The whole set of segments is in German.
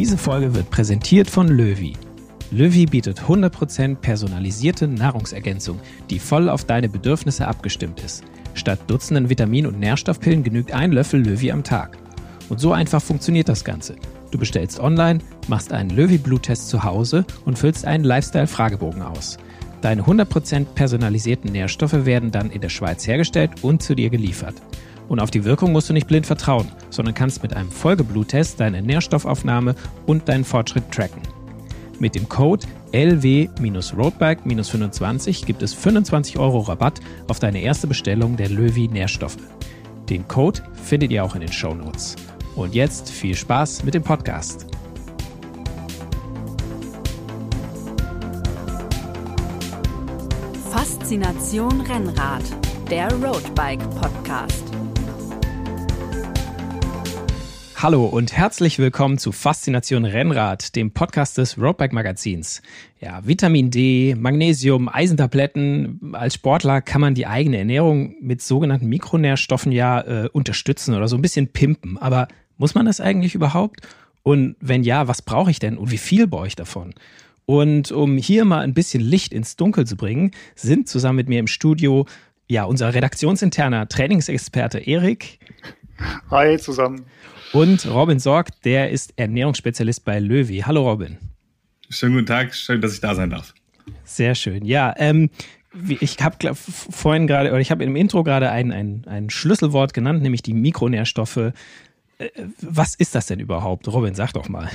Diese Folge wird präsentiert von Löwy. Löwy bietet 100% personalisierte Nahrungsergänzung, die voll auf deine Bedürfnisse abgestimmt ist. Statt Dutzenden Vitamin- und Nährstoffpillen genügt ein Löffel Löwy am Tag. Und so einfach funktioniert das Ganze. Du bestellst online, machst einen Löwy-Bluttest zu Hause und füllst einen Lifestyle-Fragebogen aus. Deine 100% personalisierten Nährstoffe werden dann in der Schweiz hergestellt und zu dir geliefert. Und auf die Wirkung musst du nicht blind vertrauen, sondern kannst mit einem Folgebluttest deine Nährstoffaufnahme und deinen Fortschritt tracken. Mit dem Code LW-Roadbike-25 gibt es 25 Euro Rabatt auf deine erste Bestellung der Löwy Nährstoffe. Den Code findet ihr auch in den Show Notes. Und jetzt viel Spaß mit dem Podcast. Faszination Rennrad, der Roadbike Podcast. Hallo und herzlich willkommen zu Faszination Rennrad, dem Podcast des Roadbike Magazins. Ja, Vitamin D, Magnesium, Eisentabletten. Als Sportler kann man die eigene Ernährung mit sogenannten Mikronährstoffen ja äh, unterstützen oder so ein bisschen pimpen. Aber muss man das eigentlich überhaupt? Und wenn ja, was brauche ich denn und wie viel brauche ich davon? Und um hier mal ein bisschen Licht ins Dunkel zu bringen, sind zusammen mit mir im Studio ja unser redaktionsinterner Trainingsexperte Erik. Hi zusammen. Und Robin Sorg, der ist Ernährungsspezialist bei Löwy. Hallo Robin. Schönen guten Tag, schön, dass ich da sein darf. Sehr schön. Ja, ähm, ich habe vorhin gerade, oder ich habe im Intro gerade ein, ein, ein Schlüsselwort genannt, nämlich die Mikronährstoffe. Äh, was ist das denn überhaupt? Robin, sag doch mal.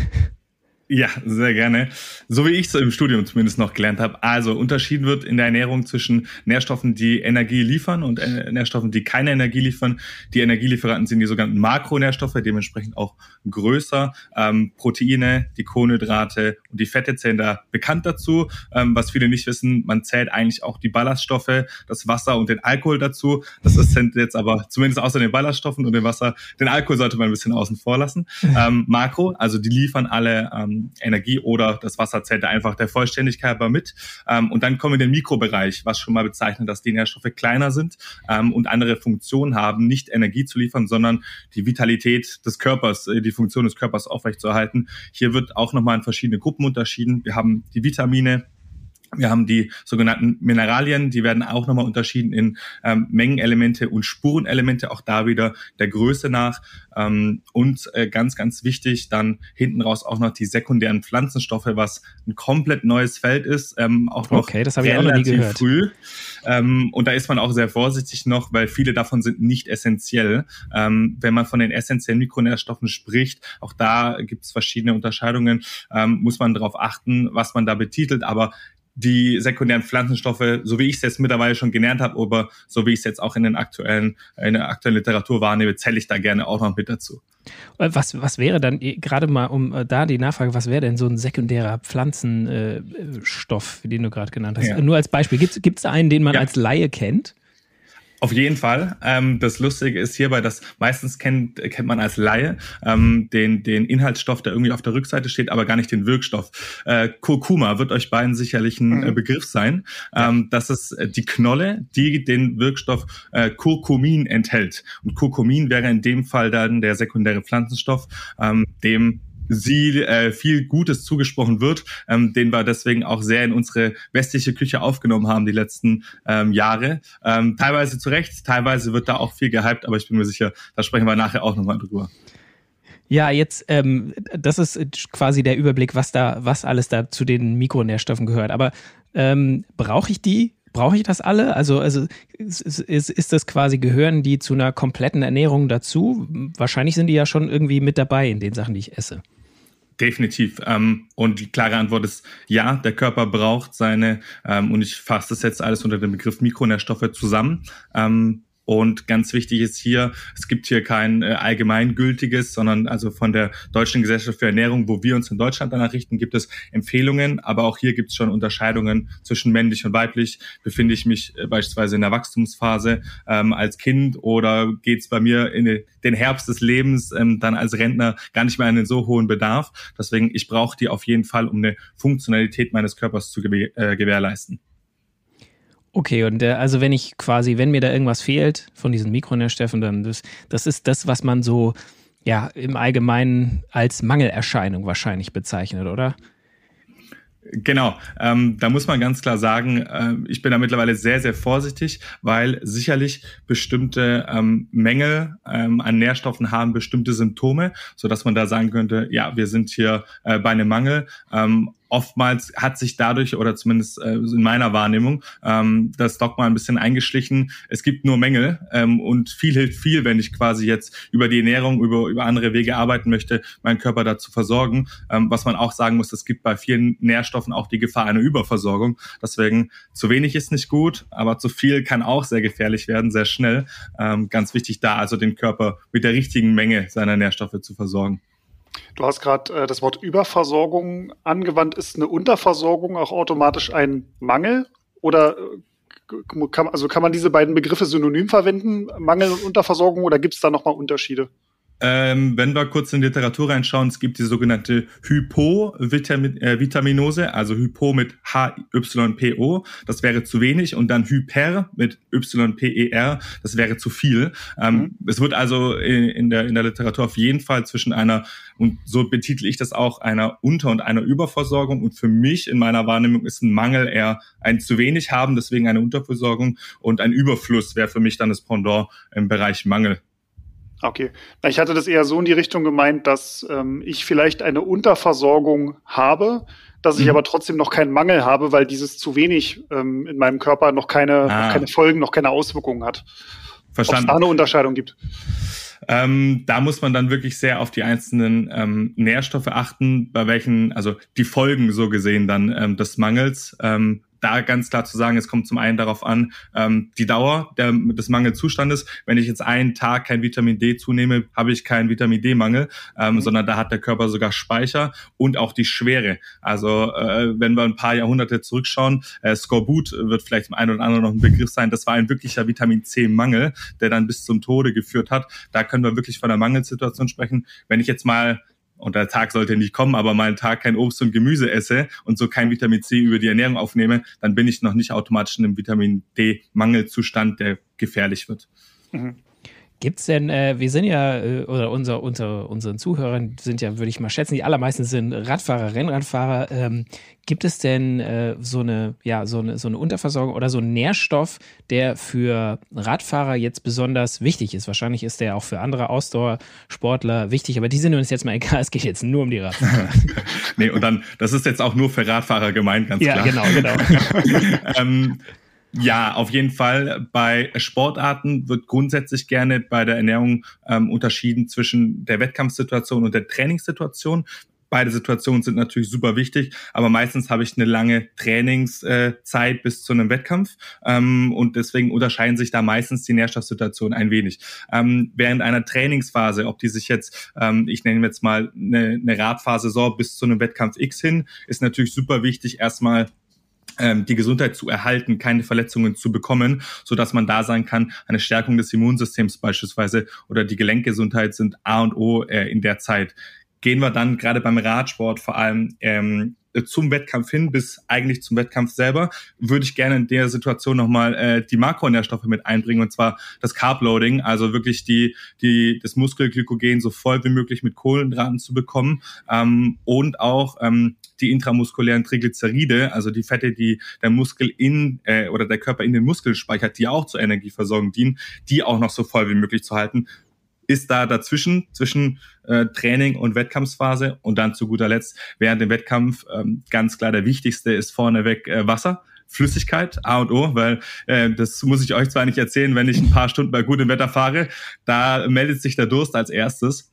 Ja, sehr gerne. So wie ich es im Studium zumindest noch gelernt habe. Also unterschieden wird in der Ernährung zwischen Nährstoffen, die Energie liefern und äh, Nährstoffen, die keine Energie liefern. Die Energielieferanten sind die sogenannten Makronährstoffe, dementsprechend auch größer. Ähm, Proteine, die Kohlenhydrate und die Fette zählen da bekannt dazu. Ähm, was viele nicht wissen, man zählt eigentlich auch die Ballaststoffe, das Wasser und den Alkohol dazu. Das ist jetzt aber zumindest außer den Ballaststoffen und dem Wasser. Den Alkohol sollte man ein bisschen außen vor lassen. Ähm, Makro, also die liefern alle ähm, Energie oder das Wasser zählt einfach der Vollständigkeit aber mit. Ähm, und dann kommen wir in den Mikrobereich, was schon mal bezeichnet, dass die Nährstoffe kleiner sind ähm, und andere Funktionen haben, nicht Energie zu liefern, sondern die Vitalität des Körpers, äh, die Funktion des Körpers aufrechtzuerhalten. Hier wird auch nochmal in verschiedene Gruppen unterschieden. Wir haben die Vitamine, wir haben die sogenannten Mineralien, die werden auch nochmal unterschieden in ähm, Mengenelemente und Spurenelemente, auch da wieder der Größe nach. Ähm, und äh, ganz, ganz wichtig, dann hinten raus auch noch die sekundären Pflanzenstoffe, was ein komplett neues Feld ist, ähm, auch noch okay, das relativ ich auch früh. Ähm, und da ist man auch sehr vorsichtig noch, weil viele davon sind nicht essentiell. Ähm, wenn man von den essentiellen Mikronährstoffen spricht, auch da gibt es verschiedene Unterscheidungen, ähm, muss man darauf achten, was man da betitelt. Aber die sekundären Pflanzenstoffe, so wie ich es jetzt mittlerweile schon gelernt habe, aber so wie ich es jetzt auch in den aktuellen, in der aktuellen Literatur wahrnehme, zähle ich da gerne auch noch mit dazu. Äh, was, was wäre dann, eh, gerade mal um äh, da die Nachfrage, was wäre denn so ein sekundärer Pflanzenstoff, den du gerade genannt hast? Ja. Nur als Beispiel, gibt es einen, den man ja. als Laie kennt? Auf jeden Fall. Ähm, das Lustige ist hierbei, dass meistens kennt, kennt man als Laie ähm, den, den Inhaltsstoff, der irgendwie auf der Rückseite steht, aber gar nicht den Wirkstoff. Äh, Kurkuma wird euch beiden sicherlich ein äh, mhm. Begriff sein. Ähm, das ist äh, die Knolle, die den Wirkstoff äh, Kurkumin enthält. Und Kurkumin wäre in dem Fall dann der sekundäre Pflanzenstoff, ähm, dem sie äh, viel Gutes zugesprochen wird, ähm, den wir deswegen auch sehr in unsere westliche Küche aufgenommen haben die letzten ähm, Jahre. Ähm, teilweise zu Recht, teilweise wird da auch viel gehypt, aber ich bin mir sicher, da sprechen wir nachher auch nochmal drüber. Ja, jetzt, ähm, das ist quasi der Überblick, was da, was alles da zu den Mikronährstoffen gehört. Aber ähm, brauche ich die? Brauche ich das alle? Also, also ist, ist, ist das quasi, gehören die zu einer kompletten Ernährung dazu? Wahrscheinlich sind die ja schon irgendwie mit dabei in den Sachen, die ich esse. Definitiv. Ähm, und die klare Antwort ist ja, der Körper braucht seine, ähm, und ich fasse das jetzt alles unter dem Begriff Mikronährstoffe zusammen. Ähm, und ganz wichtig ist hier, es gibt hier kein äh, allgemeingültiges, sondern also von der Deutschen Gesellschaft für Ernährung, wo wir uns in Deutschland danach richten, gibt es Empfehlungen, aber auch hier gibt es schon Unterscheidungen zwischen männlich und weiblich. Befinde ich mich äh, beispielsweise in der Wachstumsphase ähm, als Kind oder geht es bei mir in den Herbst des Lebens ähm, dann als Rentner gar nicht mehr einen so hohen Bedarf. Deswegen, ich brauche die auf jeden Fall, um eine Funktionalität meines Körpers zu äh, gewährleisten. Okay, und äh, also wenn ich quasi, wenn mir da irgendwas fehlt von diesen Mikronährstoffen, dann das, das ist das, was man so ja im Allgemeinen als Mangelerscheinung wahrscheinlich bezeichnet, oder? Genau, ähm, da muss man ganz klar sagen, äh, ich bin da mittlerweile sehr, sehr vorsichtig, weil sicherlich bestimmte ähm, Mängel ähm, an Nährstoffen haben bestimmte Symptome, so dass man da sagen könnte, ja, wir sind hier äh, bei einem Mangel. Ähm, oftmals hat sich dadurch, oder zumindest äh, in meiner Wahrnehmung, ähm, das Dogma ein bisschen eingeschlichen. Es gibt nur Mängel ähm, und viel hilft viel, wenn ich quasi jetzt über die Ernährung, über, über andere Wege arbeiten möchte, meinen Körper dazu versorgen. Ähm, was man auch sagen muss, es gibt bei vielen Nährstoffen auch die Gefahr einer Überversorgung. Deswegen zu wenig ist nicht gut, aber zu viel kann auch sehr gefährlich werden, sehr schnell. Ähm, ganz wichtig da also den Körper mit der richtigen Menge seiner Nährstoffe zu versorgen. Du hast gerade äh, das Wort Überversorgung angewandt. Ist eine Unterversorgung auch automatisch ein Mangel? Oder äh, kann, also kann man diese beiden Begriffe synonym verwenden, Mangel und Unterversorgung, oder gibt es da nochmal Unterschiede? Ähm, wenn wir kurz in die Literatur reinschauen, es gibt die sogenannte Hypovitaminose, also Hypo mit HYPO, das wäre zu wenig, und dann Hyper mit YPER, das wäre zu viel. Ähm, mhm. Es wird also in der, in der Literatur auf jeden Fall zwischen einer, und so betitel ich das auch, einer Unter- und einer Überversorgung. Und für mich in meiner Wahrnehmung ist ein Mangel eher ein zu wenig haben, deswegen eine Unterversorgung, und ein Überfluss wäre für mich dann das Pendant im Bereich Mangel. Okay. Ich hatte das eher so in die Richtung gemeint, dass ähm, ich vielleicht eine Unterversorgung habe, dass ich mhm. aber trotzdem noch keinen Mangel habe, weil dieses zu wenig ähm, in meinem Körper noch keine, ah. noch keine Folgen, noch keine Auswirkungen hat. Verstanden. Ob es da eine Unterscheidung gibt. Ähm, da muss man dann wirklich sehr auf die einzelnen ähm, Nährstoffe achten, bei welchen, also die Folgen so gesehen dann ähm, des Mangels. Ähm, da ganz klar zu sagen, es kommt zum einen darauf an, ähm, die Dauer der, des Mangelzustandes. Wenn ich jetzt einen Tag kein Vitamin D zunehme, habe ich keinen Vitamin D-Mangel, ähm, mhm. sondern da hat der Körper sogar Speicher und auch die Schwere. Also äh, wenn wir ein paar Jahrhunderte zurückschauen, äh, Skorbut wird vielleicht dem einen oder anderen noch ein Begriff sein. Das war ein wirklicher Vitamin C-Mangel, der dann bis zum Tode geführt hat. Da können wir wirklich von einer Mangelsituation sprechen. Wenn ich jetzt mal und der Tag sollte nicht kommen, aber mal einen Tag kein Obst und Gemüse esse und so kein Vitamin C über die Ernährung aufnehme, dann bin ich noch nicht automatisch in einem Vitamin D-Mangelzustand, der gefährlich wird. Mhm. Gibt's denn, äh, wir sind ja, äh, oder unser, unser, unseren Zuhörern sind ja, würde ich mal schätzen, die allermeisten sind Radfahrer, Rennradfahrer. Ähm, gibt es denn äh, so eine, ja, so eine, so eine Unterversorgung oder so einen Nährstoff, der für Radfahrer jetzt besonders wichtig ist? Wahrscheinlich ist der auch für andere Ausdauersportler wichtig, aber die sind uns jetzt mal egal, es geht jetzt nur um die Radfahrer. nee, und dann, das ist jetzt auch nur für Radfahrer gemeint, ganz ja, klar. Ja, genau, genau. ähm, ja, auf jeden Fall. Bei Sportarten wird grundsätzlich gerne bei der Ernährung ähm, unterschieden zwischen der Wettkampfsituation und der Trainingssituation. Beide Situationen sind natürlich super wichtig, aber meistens habe ich eine lange Trainingszeit bis zu einem Wettkampf ähm, und deswegen unterscheiden sich da meistens die Nährstoffsituationen ein wenig. Ähm, während einer Trainingsphase, ob die sich jetzt, ähm, ich nenne jetzt mal eine, eine Radphase so bis zu einem Wettkampf X hin, ist natürlich super wichtig, erstmal die Gesundheit zu erhalten, keine Verletzungen zu bekommen, so dass man da sein kann, eine Stärkung des Immunsystems beispielsweise oder die Gelenkgesundheit sind A und O äh, in der Zeit. Gehen wir dann gerade beim Radsport vor allem ähm, äh, zum Wettkampf hin bis eigentlich zum Wettkampf selber, würde ich gerne in der Situation nochmal äh, die Makronährstoffe mit einbringen und zwar das Carbloading, also wirklich die, die, das Muskelglykogen so voll wie möglich mit Kohlenhydraten zu bekommen ähm, und auch ähm, die intramuskulären Triglyceride, also die Fette, die der Muskel in äh, oder der Körper in den Muskel speichert, die auch zur Energieversorgung dienen, die auch noch so voll wie möglich zu halten, ist da dazwischen, zwischen äh, Training und Wettkampfphase und dann zu guter Letzt während dem Wettkampf ähm, ganz klar der wichtigste ist vorneweg äh, Wasser. Flüssigkeit, A und O, weil äh, das muss ich euch zwar nicht erzählen, wenn ich ein paar Stunden bei gutem Wetter fahre, da meldet sich der Durst als erstes.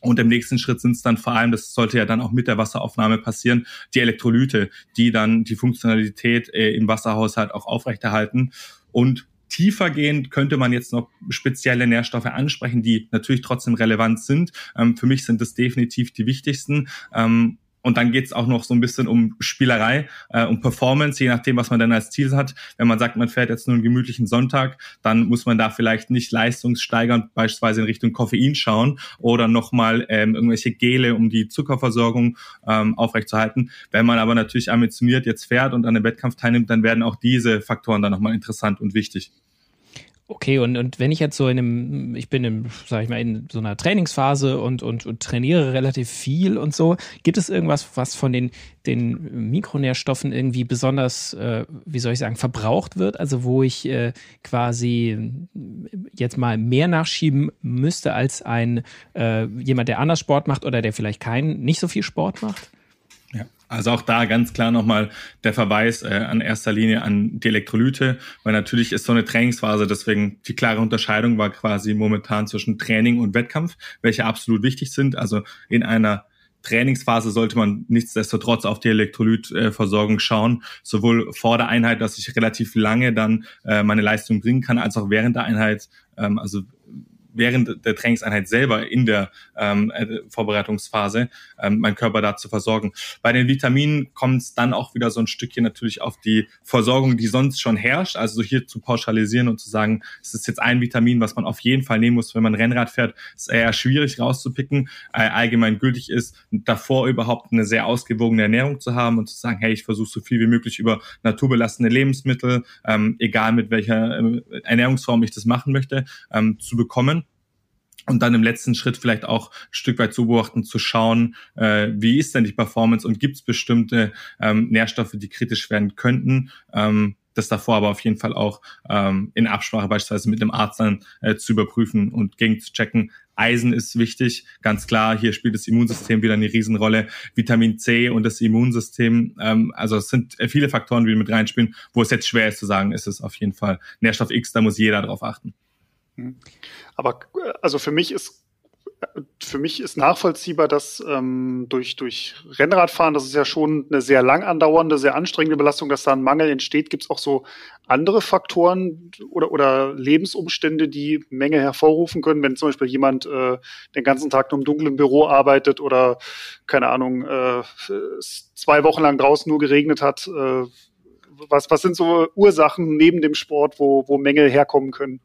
Und im nächsten Schritt sind es dann vor allem, das sollte ja dann auch mit der Wasseraufnahme passieren, die Elektrolyte, die dann die Funktionalität äh, im Wasserhaushalt auch aufrechterhalten. Und tiefergehend könnte man jetzt noch spezielle Nährstoffe ansprechen, die natürlich trotzdem relevant sind. Ähm, für mich sind das definitiv die wichtigsten. Ähm, und dann geht es auch noch so ein bisschen um Spielerei, äh, um Performance, je nachdem, was man denn als Ziel hat. Wenn man sagt, man fährt jetzt nur einen gemütlichen Sonntag, dann muss man da vielleicht nicht leistungssteigernd beispielsweise in Richtung Koffein schauen oder nochmal ähm, irgendwelche Gele, um die Zuckerversorgung ähm, aufrechtzuerhalten. Wenn man aber natürlich ambitioniert jetzt fährt und an einem Wettkampf teilnimmt, dann werden auch diese Faktoren dann nochmal interessant und wichtig. Okay, und, und wenn ich jetzt so in einem, ich bin in, sag ich mal, in so einer Trainingsphase und, und, und trainiere relativ viel und so, gibt es irgendwas, was von den, den Mikronährstoffen irgendwie besonders, äh, wie soll ich sagen, verbraucht wird? Also wo ich äh, quasi jetzt mal mehr nachschieben müsste als ein äh, jemand, der anders Sport macht oder der vielleicht keinen, nicht so viel Sport macht? Also auch da ganz klar nochmal der Verweis äh, an erster Linie an die Elektrolyte, weil natürlich ist so eine Trainingsphase, deswegen die klare Unterscheidung war quasi momentan zwischen Training und Wettkampf, welche absolut wichtig sind. Also in einer Trainingsphase sollte man nichtsdestotrotz auf die Elektrolytversorgung schauen, sowohl vor der Einheit, dass ich relativ lange dann äh, meine Leistung bringen kann, als auch während der Einheit. Ähm, also während der Trainingseinheit selber in der ähm, äh, Vorbereitungsphase ähm, meinen Körper da zu versorgen. Bei den Vitaminen kommt es dann auch wieder so ein Stückchen natürlich auf die Versorgung, die sonst schon herrscht. Also hier zu pauschalisieren und zu sagen, es ist jetzt ein Vitamin, was man auf jeden Fall nehmen muss, wenn man Rennrad fährt, ist eher schwierig rauszupicken. Allgemein gültig ist, davor überhaupt eine sehr ausgewogene Ernährung zu haben und zu sagen, hey, ich versuche so viel wie möglich über naturbelassene Lebensmittel, ähm, egal mit welcher äh, Ernährungsform ich das machen möchte, ähm, zu bekommen und dann im letzten Schritt vielleicht auch ein Stück weit zu beobachten, zu schauen, äh, wie ist denn die Performance und gibt es bestimmte ähm, Nährstoffe, die kritisch werden könnten. Ähm, das davor aber auf jeden Fall auch ähm, in Absprache beispielsweise mit dem Arzt dann äh, zu überprüfen und gegen zu checken. Eisen ist wichtig, ganz klar. Hier spielt das Immunsystem wieder eine Riesenrolle. Vitamin C und das Immunsystem. Ähm, also es sind viele Faktoren, die mit reinspielen, wo es jetzt schwer ist zu sagen, ist es auf jeden Fall Nährstoff X, da muss jeder drauf achten. Hm. Aber also für mich ist für mich ist nachvollziehbar, dass ähm, durch, durch Rennradfahren, das ist ja schon eine sehr lang andauernde, sehr anstrengende Belastung, dass da ein Mangel entsteht. Gibt es auch so andere Faktoren oder, oder Lebensumstände, die Menge hervorrufen können, wenn zum Beispiel jemand äh, den ganzen Tag nur im dunklen Büro arbeitet oder, keine Ahnung, äh, zwei Wochen lang draußen nur geregnet hat? Äh, was, was sind so Ursachen neben dem Sport, wo, wo Mängel herkommen können?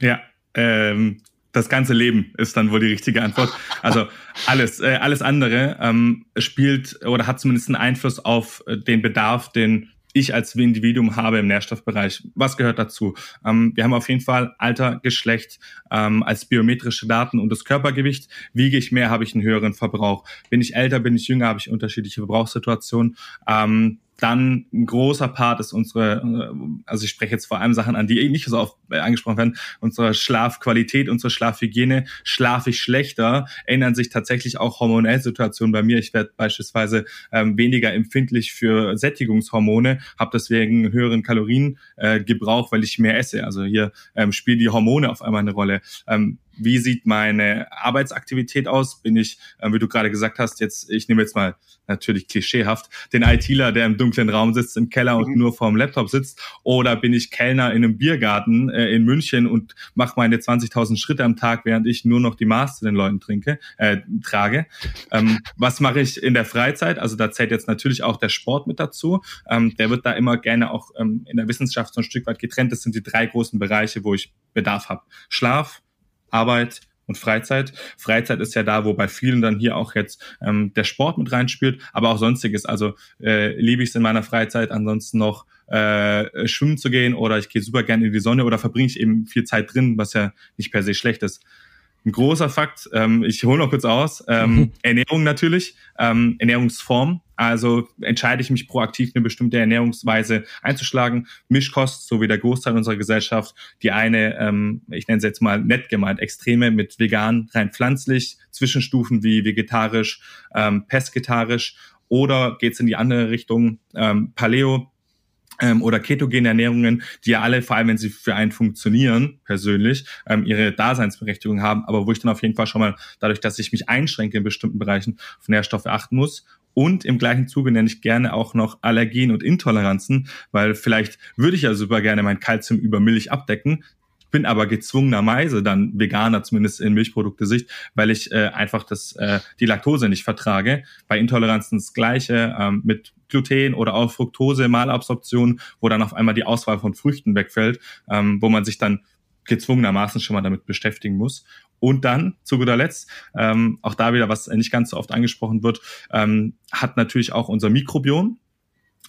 Ja, ähm, das ganze Leben ist dann wohl die richtige Antwort. Also alles, äh, alles andere ähm, spielt oder hat zumindest einen Einfluss auf äh, den Bedarf, den ich als Individuum habe im Nährstoffbereich. Was gehört dazu? Ähm, wir haben auf jeden Fall Alter, Geschlecht ähm, als biometrische Daten und das Körpergewicht. Wiege ich mehr, habe ich einen höheren Verbrauch. Bin ich älter, bin ich jünger, habe ich unterschiedliche Verbrauchssituationen. Ähm, dann ein großer Part ist unsere, äh, also ich spreche jetzt vor allem Sachen an, die eh nicht so oft äh, angesprochen werden, unsere Schlafqualität, unsere Schlafhygiene. Schlafe ich schlechter, ändern sich tatsächlich auch hormonelle Situationen bei mir. Ich werde beispielsweise ähm, weniger empfindlich für Sättigungshormone, habe deswegen höheren Kaloriengebrauch, äh, weil ich mehr esse. Also hier ähm, spielen die Hormone auf einmal eine Rolle. Ähm, wie sieht meine Arbeitsaktivität aus? Bin ich, äh, wie du gerade gesagt hast, jetzt, ich nehme jetzt mal natürlich klischeehaft, den ITler, der im dunklen Raum sitzt, im Keller und mhm. nur vorm Laptop sitzt, oder bin ich Kellner in einem Biergarten äh, in München und mache meine 20.000 Schritte am Tag, während ich nur noch die Maß zu den Leuten trinke, äh, trage. Ähm, was mache ich in der Freizeit? Also da zählt jetzt natürlich auch der Sport mit dazu. Ähm, der wird da immer gerne auch ähm, in der Wissenschaft so ein Stück weit getrennt. Das sind die drei großen Bereiche, wo ich Bedarf habe. Schlaf, Arbeit und Freizeit. Freizeit ist ja da, wo bei vielen dann hier auch jetzt ähm, der Sport mit reinspielt, aber auch sonstiges. Also äh, liebe ich es in meiner Freizeit ansonsten noch äh, schwimmen zu gehen oder ich gehe super gerne in die Sonne oder verbringe ich eben viel Zeit drin, was ja nicht per se schlecht ist. Ein großer Fakt, ähm, ich hole noch kurz aus, ähm, mhm. Ernährung natürlich, ähm, Ernährungsform. Also entscheide ich mich proaktiv, eine bestimmte Ernährungsweise einzuschlagen. Mischkost, so wie der Großteil unserer Gesellschaft. Die eine, ähm, ich nenne es jetzt mal nett gemeint, Extreme mit vegan, rein pflanzlich, Zwischenstufen wie vegetarisch, ähm, pesketarisch. Oder geht's in die andere Richtung, ähm, Paleo, ähm, oder ketogene Ernährungen, die ja alle, vor allem wenn sie für einen funktionieren, persönlich, ähm, ihre Daseinsberechtigung haben, aber wo ich dann auf jeden Fall schon mal, dadurch, dass ich mich einschränke in bestimmten Bereichen, auf Nährstoffe achten muss. Und im gleichen Zuge nenne ich gerne auch noch Allergien und Intoleranzen, weil vielleicht würde ich ja super gerne mein Kalzium über Milch abdecken, bin aber gezwungenerweise dann Veganer, zumindest in Milchprodukte-Sicht, weil ich äh, einfach das, äh, die Laktose nicht vertrage. Bei Intoleranzen das Gleiche ähm, mit Gluten oder auch Fructose, Malabsorption, wo dann auf einmal die Auswahl von Früchten wegfällt, ähm, wo man sich dann gezwungenermaßen schon mal damit beschäftigen muss. Und dann, zu guter Letzt, ähm, auch da wieder, was nicht ganz so oft angesprochen wird, ähm, hat natürlich auch unser Mikrobiom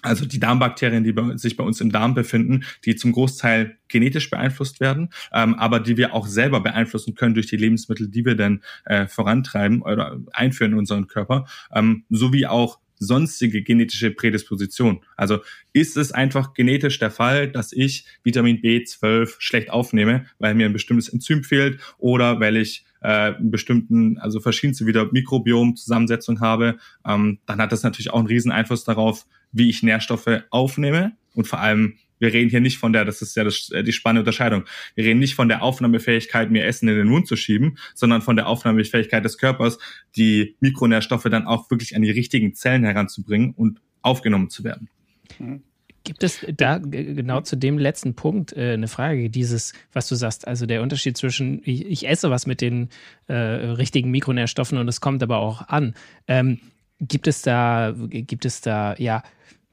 also die Darmbakterien, die bei, sich bei uns im Darm befinden, die zum Großteil genetisch beeinflusst werden, ähm, aber die wir auch selber beeinflussen können durch die Lebensmittel, die wir dann äh, vorantreiben oder einführen in unseren Körper, ähm, sowie auch sonstige genetische Prädisposition. Also ist es einfach genetisch der Fall, dass ich Vitamin B12 schlecht aufnehme, weil mir ein bestimmtes Enzym fehlt oder weil ich äh, einen bestimmten, also verschiedenste wieder Mikrobiom-Zusammensetzung habe, ähm, dann hat das natürlich auch einen riesen Einfluss darauf, wie ich Nährstoffe aufnehme und vor allem wir reden hier nicht von der, das ist ja das, äh, die spannende Unterscheidung. Wir reden nicht von der Aufnahmefähigkeit, mir Essen in den Mund zu schieben, sondern von der Aufnahmefähigkeit des Körpers, die Mikronährstoffe dann auch wirklich an die richtigen Zellen heranzubringen und aufgenommen zu werden. Gibt es da genau zu dem letzten Punkt äh, eine Frage, dieses, was du sagst, also der Unterschied zwischen, ich, ich esse was mit den äh, richtigen Mikronährstoffen und es kommt aber auch an. Ähm, gibt es da, gibt es da, ja,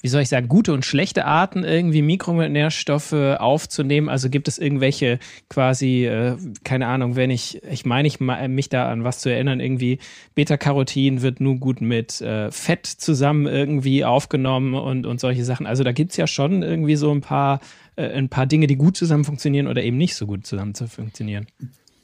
wie soll ich sagen, gute und schlechte Arten, irgendwie Mikronährstoffe aufzunehmen? Also gibt es irgendwelche quasi, äh, keine Ahnung, wenn ich, ich meine, ich mich da an was zu erinnern, irgendwie Beta-Carotin wird nur gut mit äh, Fett zusammen irgendwie aufgenommen und, und solche Sachen. Also da gibt es ja schon irgendwie so ein paar, äh, ein paar Dinge, die gut zusammen funktionieren oder eben nicht so gut zusammen zu funktionieren.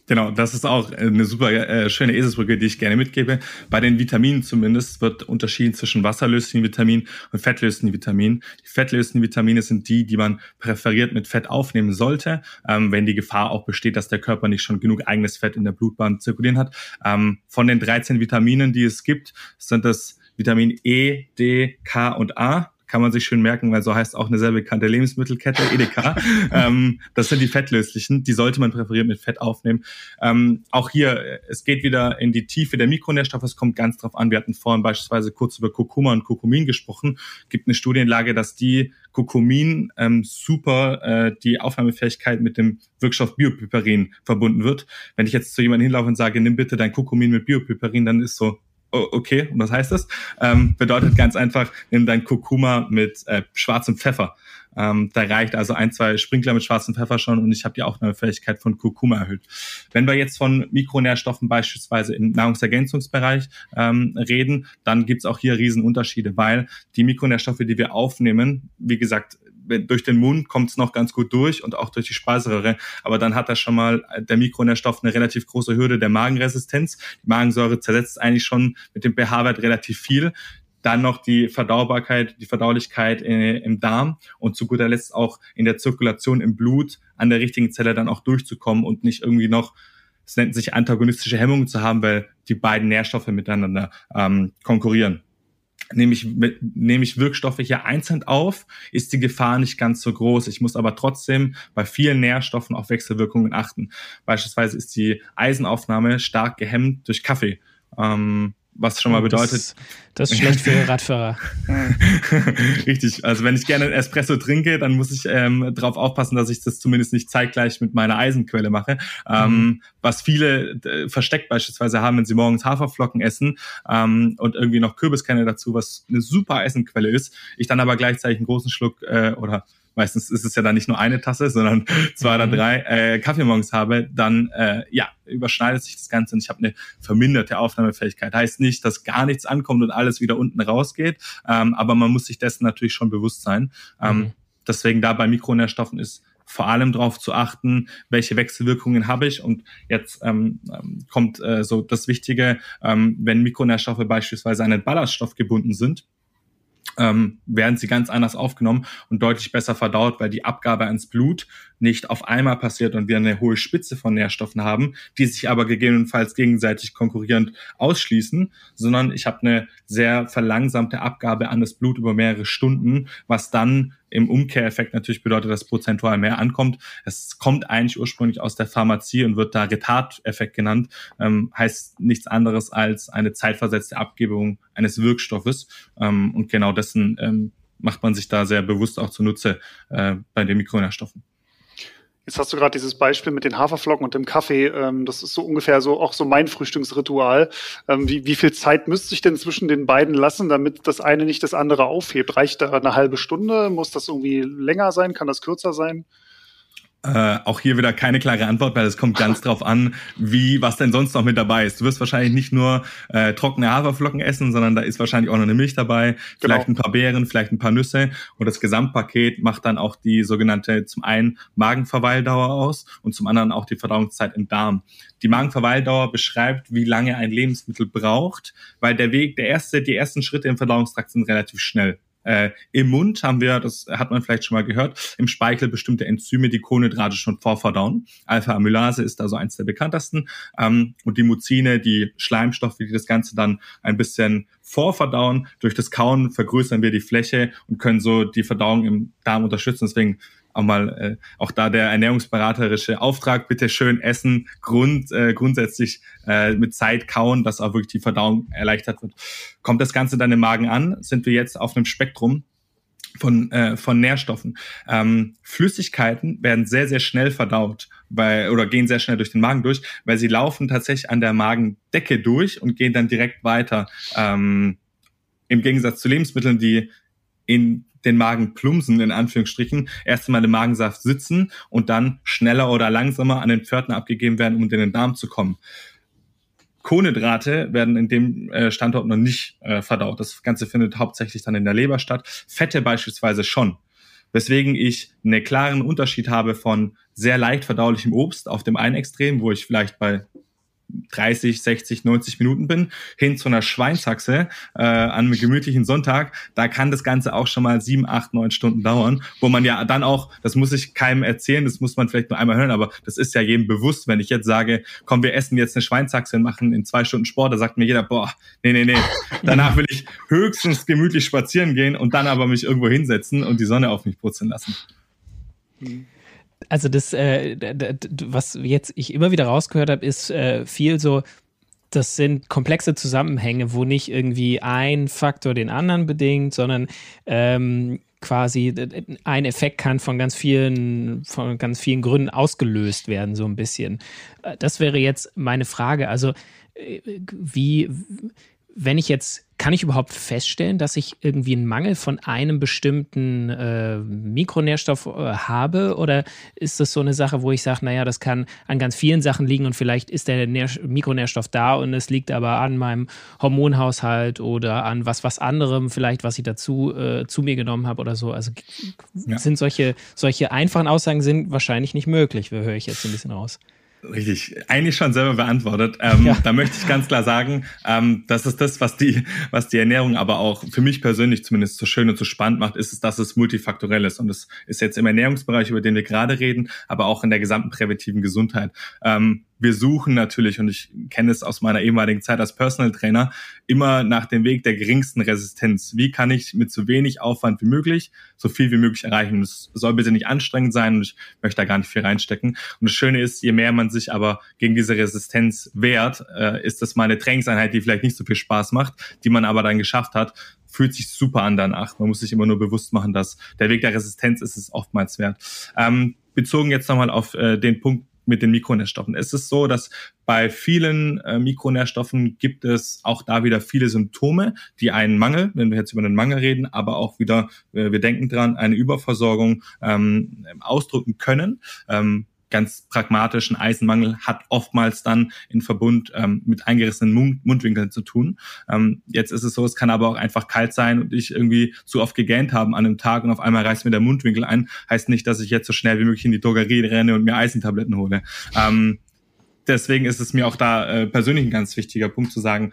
Genau, das ist auch eine super äh, schöne Eselsbrücke, die ich gerne mitgebe. Bei den Vitaminen zumindest wird unterschieden zwischen wasserlöslichen Vitaminen und fettlöslichen Vitaminen. Die fettlöslichen Vitamine sind die, die man präferiert mit Fett aufnehmen sollte, ähm, wenn die Gefahr auch besteht, dass der Körper nicht schon genug eigenes Fett in der Blutbahn zirkulieren hat. Ähm, von den 13 Vitaminen, die es gibt, sind das Vitamin E, D, K und A kann man sich schön merken, weil so heißt auch eine sehr bekannte Lebensmittelkette, Edeka. ähm, das sind die fettlöslichen, die sollte man präferiert mit Fett aufnehmen. Ähm, auch hier, es geht wieder in die Tiefe der Mikronährstoffe, es kommt ganz drauf an. Wir hatten vorhin beispielsweise kurz über Kurkuma und Kurkumin gesprochen. Gibt eine Studienlage, dass die Kurkumin ähm, super äh, die Aufnahmefähigkeit mit dem Wirkstoff Biopiperin verbunden wird. Wenn ich jetzt zu jemandem hinlaufe und sage, nimm bitte dein Kurkumin mit Biopiperin, dann ist so, okay, und was heißt das? Ähm, bedeutet ganz einfach, nimm dein Kurkuma mit äh, schwarzem Pfeffer. Ähm, da reicht also ein, zwei Sprinkler mit schwarzem Pfeffer schon und ich habe die Aufnahmefähigkeit von Kurkuma erhöht. Wenn wir jetzt von Mikronährstoffen beispielsweise im Nahrungsergänzungsbereich ähm, reden, dann gibt's auch hier Riesenunterschiede, weil die Mikronährstoffe, die wir aufnehmen, wie gesagt, durch den Mund kommt es noch ganz gut durch und auch durch die Speiseröhre. Aber dann hat er schon mal der Mikronährstoff eine relativ große Hürde der Magenresistenz. Die Magensäure zersetzt eigentlich schon mit dem pH-Wert relativ viel. Dann noch die Verdaubarkeit, die Verdaulichkeit äh, im Darm und zu guter Letzt auch in der Zirkulation im Blut an der richtigen Zelle dann auch durchzukommen und nicht irgendwie noch es nennt sich antagonistische Hemmungen zu haben, weil die beiden Nährstoffe miteinander ähm, konkurrieren nehme ich, nehme ich Wirkstoffe hier einzeln auf, ist die Gefahr nicht ganz so groß. Ich muss aber trotzdem bei vielen Nährstoffen auf Wechselwirkungen achten. Beispielsweise ist die Eisenaufnahme stark gehemmt durch Kaffee. Ähm, was schon mal bedeutet. Das, das ist schlecht für Radfahrer. Richtig. Also wenn ich gerne Espresso trinke, dann muss ich ähm, darauf aufpassen, dass ich das zumindest nicht zeitgleich mit meiner Eisenquelle mache. Ähm, mhm. Was viele äh, versteckt beispielsweise haben, wenn sie morgens Haferflocken essen ähm, und irgendwie noch Kürbiskerne dazu, was eine super Eisenquelle ist. Ich dann aber gleichzeitig einen großen Schluck äh, oder meistens ist es ja dann nicht nur eine Tasse, sondern zwei mhm. oder drei äh, Kaffee morgens habe, dann äh, ja, überschneidet sich das Ganze und ich habe eine verminderte Aufnahmefähigkeit. Heißt nicht, dass gar nichts ankommt und alles wieder unten rausgeht, ähm, aber man muss sich dessen natürlich schon bewusst sein. Ähm, mhm. Deswegen da bei Mikronährstoffen ist vor allem darauf zu achten, welche Wechselwirkungen habe ich. Und jetzt ähm, ähm kommt äh, so das Wichtige, ähm, wenn Mikronährstoffe beispielsweise an den Ballaststoff gebunden sind, ähm, werden sie ganz anders aufgenommen und deutlich besser verdaut, weil die Abgabe ans Blut nicht auf einmal passiert und wir eine hohe Spitze von Nährstoffen haben, die sich aber gegebenenfalls gegenseitig konkurrierend ausschließen, sondern ich habe eine sehr verlangsamte Abgabe an das Blut über mehrere Stunden, was dann im Umkehreffekt natürlich bedeutet, dass prozentual mehr ankommt. Es kommt eigentlich ursprünglich aus der Pharmazie und wird da Retardeffekt genannt, ähm, heißt nichts anderes als eine zeitversetzte Abgebung eines Wirkstoffes. Ähm, und genau dessen ähm, macht man sich da sehr bewusst auch zunutze äh, bei den Mikronährstoffen. Jetzt hast du gerade dieses Beispiel mit den Haferflocken und dem Kaffee. Ähm, das ist so ungefähr so auch so mein Frühstücksritual. Ähm, wie, wie viel Zeit müsste ich denn zwischen den beiden lassen, damit das eine nicht das andere aufhebt? Reicht da eine halbe Stunde? Muss das irgendwie länger sein? Kann das kürzer sein? Äh, auch hier wieder keine klare Antwort, weil es kommt ganz drauf an, wie was denn sonst noch mit dabei ist. Du wirst wahrscheinlich nicht nur äh, trockene Haferflocken essen, sondern da ist wahrscheinlich auch noch eine Milch dabei, genau. vielleicht ein paar Beeren, vielleicht ein paar Nüsse und das Gesamtpaket macht dann auch die sogenannte zum einen Magenverweildauer aus und zum anderen auch die Verdauungszeit im Darm. Die Magenverweildauer beschreibt, wie lange ein Lebensmittel braucht, weil der Weg, der erste, die ersten Schritte im Verdauungstrakt sind relativ schnell. Äh, Im Mund haben wir, das hat man vielleicht schon mal gehört, im Speichel bestimmte Enzyme, die Kohlenhydrate schon vorverdauen. Alpha-Amylase ist also eins der bekanntesten. Ähm, und die Muzine, die Schleimstoffe, die das Ganze dann ein bisschen vorverdauen. Durch das Kauen vergrößern wir die Fläche und können so die Verdauung im Darm unterstützen. Deswegen auch mal äh, auch da der ernährungsberaterische Auftrag, bitte schön essen, Grund, äh, grundsätzlich äh, mit Zeit kauen, dass auch wirklich die Verdauung erleichtert wird. Kommt das Ganze dann im Magen an, sind wir jetzt auf einem Spektrum von, äh, von Nährstoffen. Ähm, Flüssigkeiten werden sehr, sehr schnell verdaut weil, oder gehen sehr schnell durch den Magen durch, weil sie laufen tatsächlich an der Magendecke durch und gehen dann direkt weiter. Ähm, Im Gegensatz zu Lebensmitteln, die in den Magen plumpsen, in Anführungsstrichen, erst einmal im Magensaft sitzen und dann schneller oder langsamer an den Pförtner abgegeben werden, um in den Darm zu kommen. Kohlenhydrate werden in dem äh, Standort noch nicht äh, verdaut. Das Ganze findet hauptsächlich dann in der Leber statt. Fette beispielsweise schon. Weswegen ich einen klaren Unterschied habe von sehr leicht verdaulichem Obst auf dem einen Extrem, wo ich vielleicht bei 30, 60, 90 Minuten bin, hin zu einer Schweinshaxe äh, an einem gemütlichen Sonntag, da kann das Ganze auch schon mal sieben, acht, neun Stunden dauern, wo man ja dann auch, das muss ich keinem erzählen, das muss man vielleicht nur einmal hören, aber das ist ja jedem bewusst, wenn ich jetzt sage, komm, wir essen jetzt eine Schweinshaxe und machen in zwei Stunden Sport, da sagt mir jeder, boah, nee, nee, nee, danach will ich höchstens gemütlich spazieren gehen und dann aber mich irgendwo hinsetzen und die Sonne auf mich putzen lassen. Mhm also das, äh, was jetzt ich immer wieder rausgehört habe, ist äh, viel so, das sind komplexe Zusammenhänge, wo nicht irgendwie ein Faktor den anderen bedingt, sondern ähm, quasi ein Effekt kann von ganz vielen, von ganz vielen Gründen ausgelöst werden, so ein bisschen. Äh, das wäre jetzt meine Frage. Also, äh, wie, wenn ich jetzt kann ich überhaupt feststellen, dass ich irgendwie einen Mangel von einem bestimmten äh, Mikronährstoff äh, habe? Oder ist das so eine Sache, wo ich sage, naja, das kann an ganz vielen Sachen liegen und vielleicht ist der Nähr Mikronährstoff da und es liegt aber an meinem Hormonhaushalt oder an was was anderem, vielleicht was ich dazu äh, zu mir genommen habe oder so. Also ja. sind solche, solche einfachen Aussagen sind wahrscheinlich nicht möglich, höre ich jetzt ein bisschen raus. Richtig, eigentlich schon selber beantwortet. Ähm, ja. Da möchte ich ganz klar sagen, ähm, das ist das, was die, was die Ernährung aber auch für mich persönlich zumindest so schön und so spannend macht, ist es, dass es multifaktorell ist. Und es ist jetzt im Ernährungsbereich, über den wir gerade reden, aber auch in der gesamten präventiven Gesundheit. Ähm, wir suchen natürlich, und ich kenne es aus meiner ehemaligen Zeit als Personal Trainer, immer nach dem Weg der geringsten Resistenz. Wie kann ich mit so wenig Aufwand wie möglich so viel wie möglich erreichen? Es soll bitte nicht anstrengend sein und ich möchte da gar nicht viel reinstecken. Und das Schöne ist, je mehr man sich aber gegen diese Resistenz wehrt, äh, ist das mal eine Trainingseinheit, die vielleicht nicht so viel Spaß macht, die man aber dann geschafft hat, fühlt sich super an danach. Man muss sich immer nur bewusst machen, dass der Weg der Resistenz ist es oftmals wert. Ähm, bezogen jetzt nochmal auf äh, den Punkt, mit den Mikronährstoffen. Es ist so, dass bei vielen äh, Mikronährstoffen gibt es auch da wieder viele Symptome, die einen Mangel, wenn wir jetzt über einen Mangel reden, aber auch wieder, äh, wir denken dran, eine Überversorgung ähm, ausdrücken können. Ähm, ganz pragmatischen Eisenmangel hat oftmals dann in Verbund ähm, mit eingerissenen Mund Mundwinkeln zu tun. Ähm, jetzt ist es so, es kann aber auch einfach kalt sein und ich irgendwie zu oft gegähnt haben an einem Tag und auf einmal reißt mir der Mundwinkel ein. Heißt nicht, dass ich jetzt so schnell wie möglich in die Drogerie renne und mir Eisentabletten hole. Ähm, deswegen ist es mir auch da äh, persönlich ein ganz wichtiger Punkt zu sagen,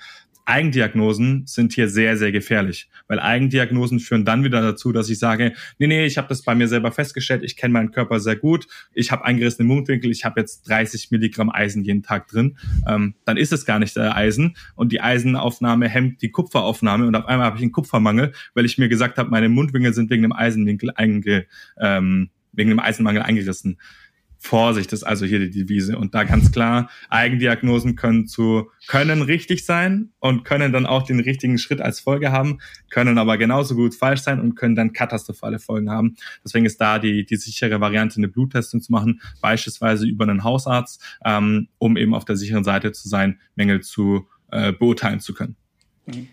Eigendiagnosen sind hier sehr, sehr gefährlich, weil Eigendiagnosen führen dann wieder dazu, dass ich sage, nee, nee, ich habe das bei mir selber festgestellt, ich kenne meinen Körper sehr gut, ich habe eingerissene Mundwinkel, ich habe jetzt 30 Milligramm Eisen jeden Tag drin, ähm, dann ist es gar nicht der Eisen und die Eisenaufnahme hemmt die Kupferaufnahme und auf einmal habe ich einen Kupfermangel, weil ich mir gesagt habe, meine Mundwinkel sind wegen dem Eisenwinkel einge, ähm, wegen dem Eisenmangel eingerissen. Vorsicht ist also hier die Devise. Und da ganz klar, Eigendiagnosen können zu, können richtig sein und können dann auch den richtigen Schritt als Folge haben, können aber genauso gut falsch sein und können dann katastrophale Folgen haben. Deswegen ist da die, die sichere Variante, eine Bluttestung zu machen, beispielsweise über einen Hausarzt, ähm, um eben auf der sicheren Seite zu sein, Mängel zu äh, beurteilen zu können. Mhm.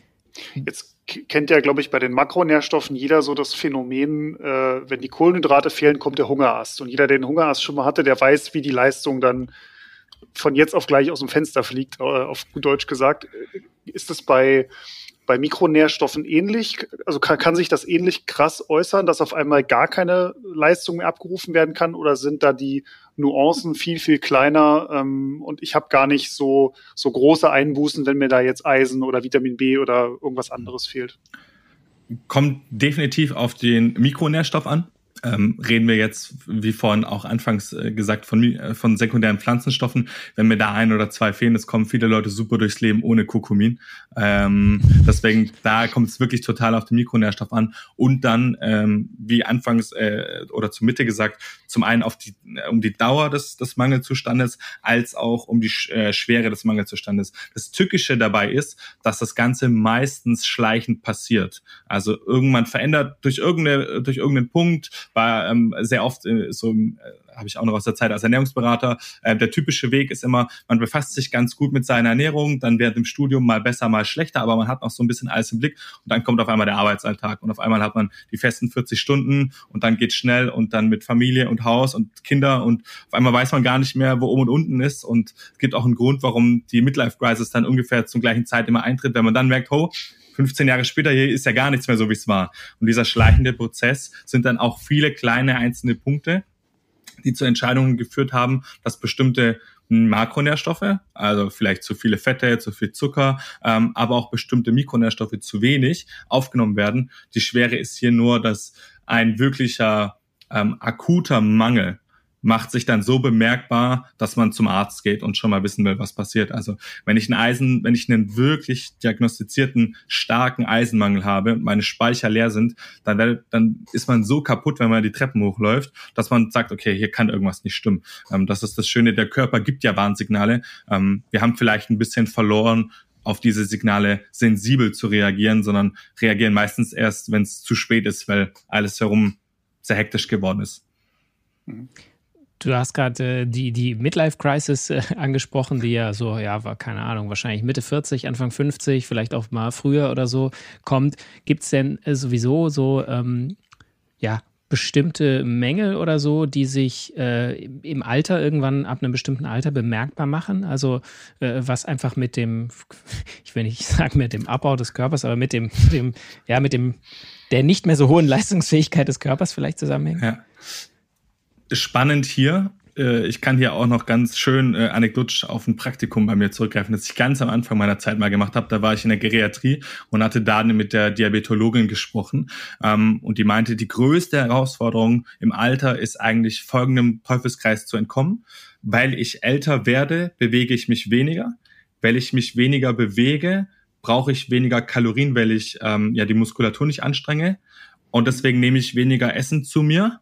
Jetzt kennt ja, glaube ich, bei den Makronährstoffen jeder so das Phänomen, äh, wenn die Kohlenhydrate fehlen, kommt der Hungerast. Und jeder, der den Hungerast schon mal hatte, der weiß, wie die Leistung dann von jetzt auf gleich aus dem Fenster fliegt, äh, auf gut Deutsch gesagt. Ist es bei, bei Mikronährstoffen ähnlich? Also kann, kann sich das ähnlich krass äußern, dass auf einmal gar keine Leistung mehr abgerufen werden kann? Oder sind da die Nuancen viel, viel kleiner ähm, und ich habe gar nicht so, so große Einbußen, wenn mir da jetzt Eisen oder Vitamin B oder irgendwas anderes fehlt? Kommt definitiv auf den Mikronährstoff an ähm, reden wir jetzt, wie vorhin auch anfangs äh, gesagt, von, äh, von sekundären Pflanzenstoffen. Wenn mir da ein oder zwei fehlen, es kommen viele Leute super durchs Leben ohne Kurkumin. Ähm, deswegen, da kommt es wirklich total auf den Mikronährstoff an. Und dann, ähm, wie anfangs äh, oder zur Mitte gesagt, zum einen auf die, äh, um die Dauer des, des Mangelzustandes, als auch um die äh, Schwere des Mangelzustandes. Das Tückische dabei ist, dass das Ganze meistens schleichend passiert. Also irgendwann verändert durch irgendeine, durch irgendeinen Punkt, war ähm, sehr oft äh, so äh, habe ich auch noch aus der Zeit als Ernährungsberater. Äh, der typische Weg ist immer, man befasst sich ganz gut mit seiner Ernährung, dann während dem Studium mal besser, mal schlechter, aber man hat noch so ein bisschen alles im Blick und dann kommt auf einmal der Arbeitsalltag und auf einmal hat man die festen 40 Stunden und dann geht schnell und dann mit Familie und Haus und Kinder und auf einmal weiß man gar nicht mehr, wo oben und unten ist und es gibt auch einen Grund, warum die Midlife Crisis dann ungefähr zur gleichen Zeit immer eintritt, wenn man dann merkt, oh, 15 Jahre später hier ist ja gar nichts mehr so, wie es war. Und dieser schleichende Prozess sind dann auch viele kleine einzelne Punkte, die zu Entscheidungen geführt haben, dass bestimmte Makronährstoffe, also vielleicht zu viele Fette, zu viel Zucker, ähm, aber auch bestimmte Mikronährstoffe zu wenig aufgenommen werden. Die Schwere ist hier nur, dass ein wirklicher ähm, akuter Mangel macht sich dann so bemerkbar, dass man zum Arzt geht und schon mal wissen will, was passiert. Also wenn ich einen Eisen, wenn ich einen wirklich diagnostizierten starken Eisenmangel habe, meine Speicher leer sind, dann, werde, dann ist man so kaputt, wenn man die Treppen hochläuft, dass man sagt, okay, hier kann irgendwas nicht stimmen. Ähm, das ist das Schöne, der Körper gibt ja Warnsignale. Ähm, wir haben vielleicht ein bisschen verloren, auf diese Signale sensibel zu reagieren, sondern reagieren meistens erst, wenn es zu spät ist, weil alles herum sehr hektisch geworden ist. Mhm. Du hast gerade äh, die, die Midlife-Crisis äh, angesprochen, die ja so, ja, war keine Ahnung, wahrscheinlich Mitte 40, Anfang 50, vielleicht auch mal früher oder so kommt. Gibt es denn äh, sowieso so, ähm, ja, bestimmte Mängel oder so, die sich äh, im Alter irgendwann ab einem bestimmten Alter bemerkbar machen? Also äh, was einfach mit dem, ich will nicht sagen mit dem Abbau des Körpers, aber mit dem, dem ja, mit dem der nicht mehr so hohen Leistungsfähigkeit des Körpers vielleicht zusammenhängt? Ja spannend hier. Äh, ich kann hier auch noch ganz schön äh, anekdotisch auf ein Praktikum bei mir zurückgreifen, das ich ganz am Anfang meiner Zeit mal gemacht habe. Da war ich in der Geriatrie und hatte da mit der Diabetologin gesprochen. Ähm, und die meinte, die größte Herausforderung im Alter ist eigentlich folgendem Teufelskreis zu entkommen. Weil ich älter werde, bewege ich mich weniger. Weil ich mich weniger bewege, brauche ich weniger Kalorien, weil ich ähm, ja die Muskulatur nicht anstrenge. Und deswegen nehme ich weniger Essen zu mir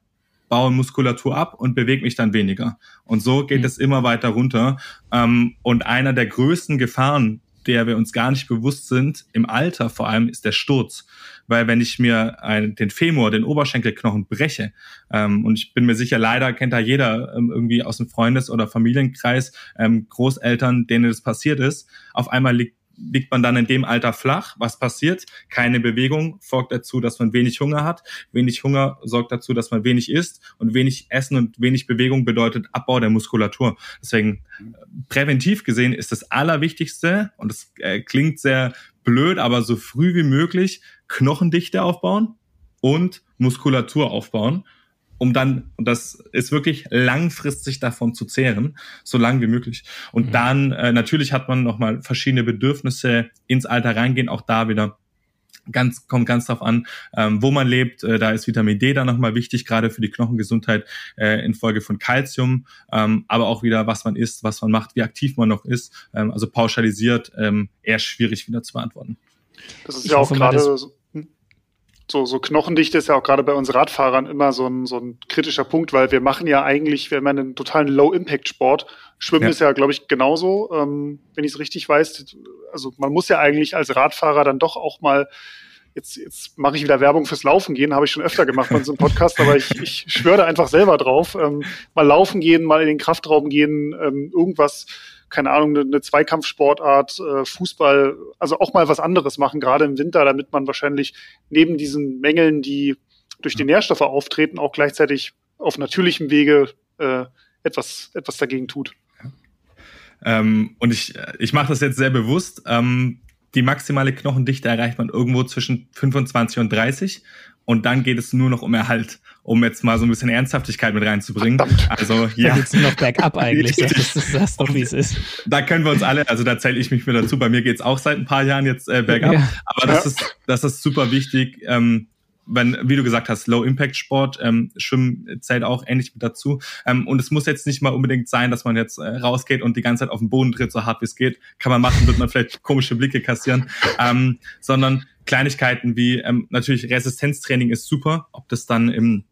baue Muskulatur ab und bewege mich dann weniger. Und so geht mhm. es immer weiter runter. Ähm, und einer der größten Gefahren, der wir uns gar nicht bewusst sind, im Alter vor allem, ist der Sturz. Weil wenn ich mir ein, den Femur, den Oberschenkelknochen breche, ähm, und ich bin mir sicher, leider kennt da jeder ähm, irgendwie aus dem Freundes- oder Familienkreis ähm, Großeltern, denen das passiert ist, auf einmal liegt liegt man dann in dem Alter flach. Was passiert? Keine Bewegung folgt dazu, dass man wenig Hunger hat. Wenig Hunger sorgt dazu, dass man wenig isst. Und wenig Essen und wenig Bewegung bedeutet Abbau der Muskulatur. Deswegen präventiv gesehen ist das Allerwichtigste, und das äh, klingt sehr blöd, aber so früh wie möglich Knochendichte aufbauen und Muskulatur aufbauen um dann, und das ist wirklich langfristig davon zu zehren, so lang wie möglich. Und mhm. dann, äh, natürlich hat man nochmal verschiedene Bedürfnisse ins Alter reingehen, auch da wieder ganz kommt ganz drauf an, ähm, wo man lebt. Äh, da ist Vitamin D dann nochmal wichtig, gerade für die Knochengesundheit äh, infolge von Kalzium, ähm, aber auch wieder, was man isst, was man macht, wie aktiv man noch ist. Ähm, also pauschalisiert ähm, eher schwierig wieder zu beantworten. Das ist ich ja auch gerade so, so Knochendichte ist ja auch gerade bei uns Radfahrern immer so ein, so ein kritischer Punkt, weil wir machen ja eigentlich, wir haben einen totalen Low-Impact-Sport. Schwimmen ja. ist ja, glaube ich, genauso, ähm, wenn ich es richtig weiß. Also man muss ja eigentlich als Radfahrer dann doch auch mal jetzt, jetzt mache ich wieder Werbung fürs Laufen gehen, habe ich schon öfter gemacht bei unserem Podcast, aber ich, ich schwöre da einfach selber drauf. Ähm, mal laufen gehen, mal in den Kraftraum gehen, ähm, irgendwas keine Ahnung, eine, Zweikampfsportart, äh, Fußball, also auch mal was anderes machen, gerade im Winter, damit man wahrscheinlich neben diesen Mängeln, die durch die Nährstoffe auftreten, auch gleichzeitig auf natürlichem Wege äh, etwas, etwas dagegen tut. Ähm, und ich, ich mache das jetzt sehr bewusst. Ähm, die maximale Knochendichte erreicht man irgendwo zwischen 25 und 30 und dann geht es nur noch um Erhalt, um jetzt mal so ein bisschen Ernsthaftigkeit mit reinzubringen. Verdammt. Also ja. Da geht's nur noch bergab eigentlich. Das ist, das ist doch, wie es ist. Da können wir uns alle, also da zähle ich mich mir dazu. Bei mir geht's auch seit ein paar Jahren jetzt äh, bergab. Ja. Aber das ja. ist, das ist super wichtig. Ähm, wenn, wie du gesagt hast, Low-Impact-Sport, ähm, Schwimmen zählt auch ähnlich mit dazu. Ähm, und es muss jetzt nicht mal unbedingt sein, dass man jetzt äh, rausgeht und die ganze Zeit auf den Boden tritt, so hart wie es geht. Kann man machen, wird man vielleicht komische Blicke kassieren. Ähm, sondern Kleinigkeiten wie ähm, natürlich Resistenztraining ist super, ob das dann im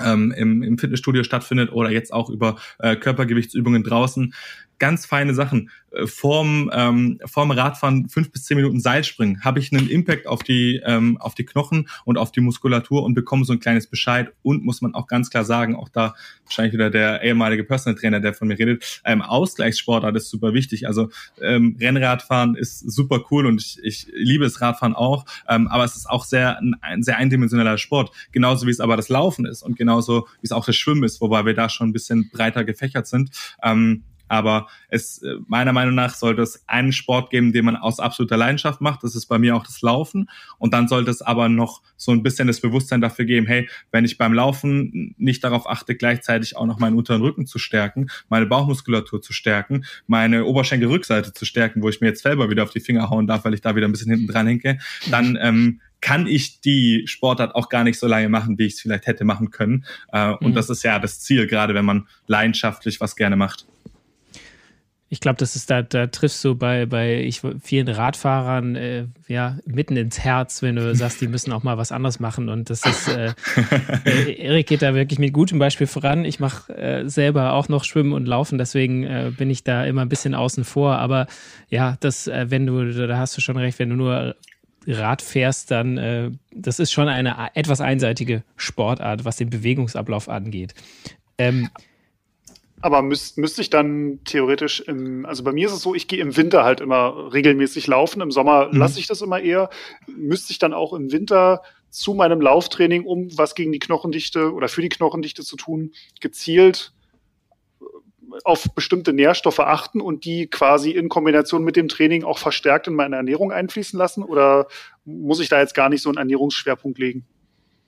ähm, im, im Fitnessstudio stattfindet oder jetzt auch über äh, Körpergewichtsübungen draußen ganz feine Sachen. Äh, vorm, ähm, vorm Radfahren fünf bis zehn Minuten Seilspringen habe ich einen Impact auf die, ähm, auf die Knochen und auf die Muskulatur und bekomme so ein kleines Bescheid. Und muss man auch ganz klar sagen, auch da wahrscheinlich wieder der ehemalige Personal Trainer, der von mir redet, ähm, Ausgleichssportart ist super wichtig. Also ähm, Rennradfahren ist super cool und ich, ich liebe das Radfahren auch, ähm, aber es ist auch sehr ein sehr eindimensioneller Sport. Genauso wie es aber das Laufen ist und genauso wie es auch das Schwimmen ist, wobei wir da schon ein bisschen breiter gefächert sind. Ähm, aber es, äh, meiner Meinung nach sollte es einen Sport geben, den man aus absoluter Leidenschaft macht. Das ist bei mir auch das Laufen. Und dann sollte es aber noch so ein bisschen das Bewusstsein dafür geben, hey, wenn ich beim Laufen nicht darauf achte, gleichzeitig auch noch meinen unteren Rücken zu stärken, meine Bauchmuskulatur zu stärken, meine Oberschenkelrückseite zu stärken, wo ich mir jetzt selber wieder auf die Finger hauen darf, weil ich da wieder ein bisschen hinten dran hinke, dann ähm, kann ich die Sportart auch gar nicht so lange machen, wie ich es vielleicht hätte machen können. Äh, mhm. Und das ist ja das Ziel, gerade wenn man leidenschaftlich was gerne macht. Ich glaube, das ist da, da triffst du bei, bei ich, vielen Radfahrern äh, ja mitten ins Herz, wenn du sagst, die müssen auch mal was anderes machen. Und das ist, äh, äh, Erik geht da wirklich mit gutem Beispiel voran. Ich mache äh, selber auch noch Schwimmen und Laufen, deswegen äh, bin ich da immer ein bisschen außen vor. Aber ja, das, äh, wenn du, da hast du schon recht, wenn du nur Rad fährst, dann äh, das ist schon eine etwas einseitige Sportart, was den Bewegungsablauf angeht. Ähm, aber müsste müsst ich dann theoretisch im, also bei mir ist es so, ich gehe im Winter halt immer regelmäßig laufen, im Sommer mhm. lasse ich das immer eher. Müsste ich dann auch im Winter zu meinem Lauftraining, um was gegen die Knochendichte oder für die Knochendichte zu tun, gezielt äh, auf bestimmte Nährstoffe achten und die quasi in Kombination mit dem Training auch verstärkt in meine Ernährung einfließen lassen? Oder muss ich da jetzt gar nicht so einen Ernährungsschwerpunkt legen?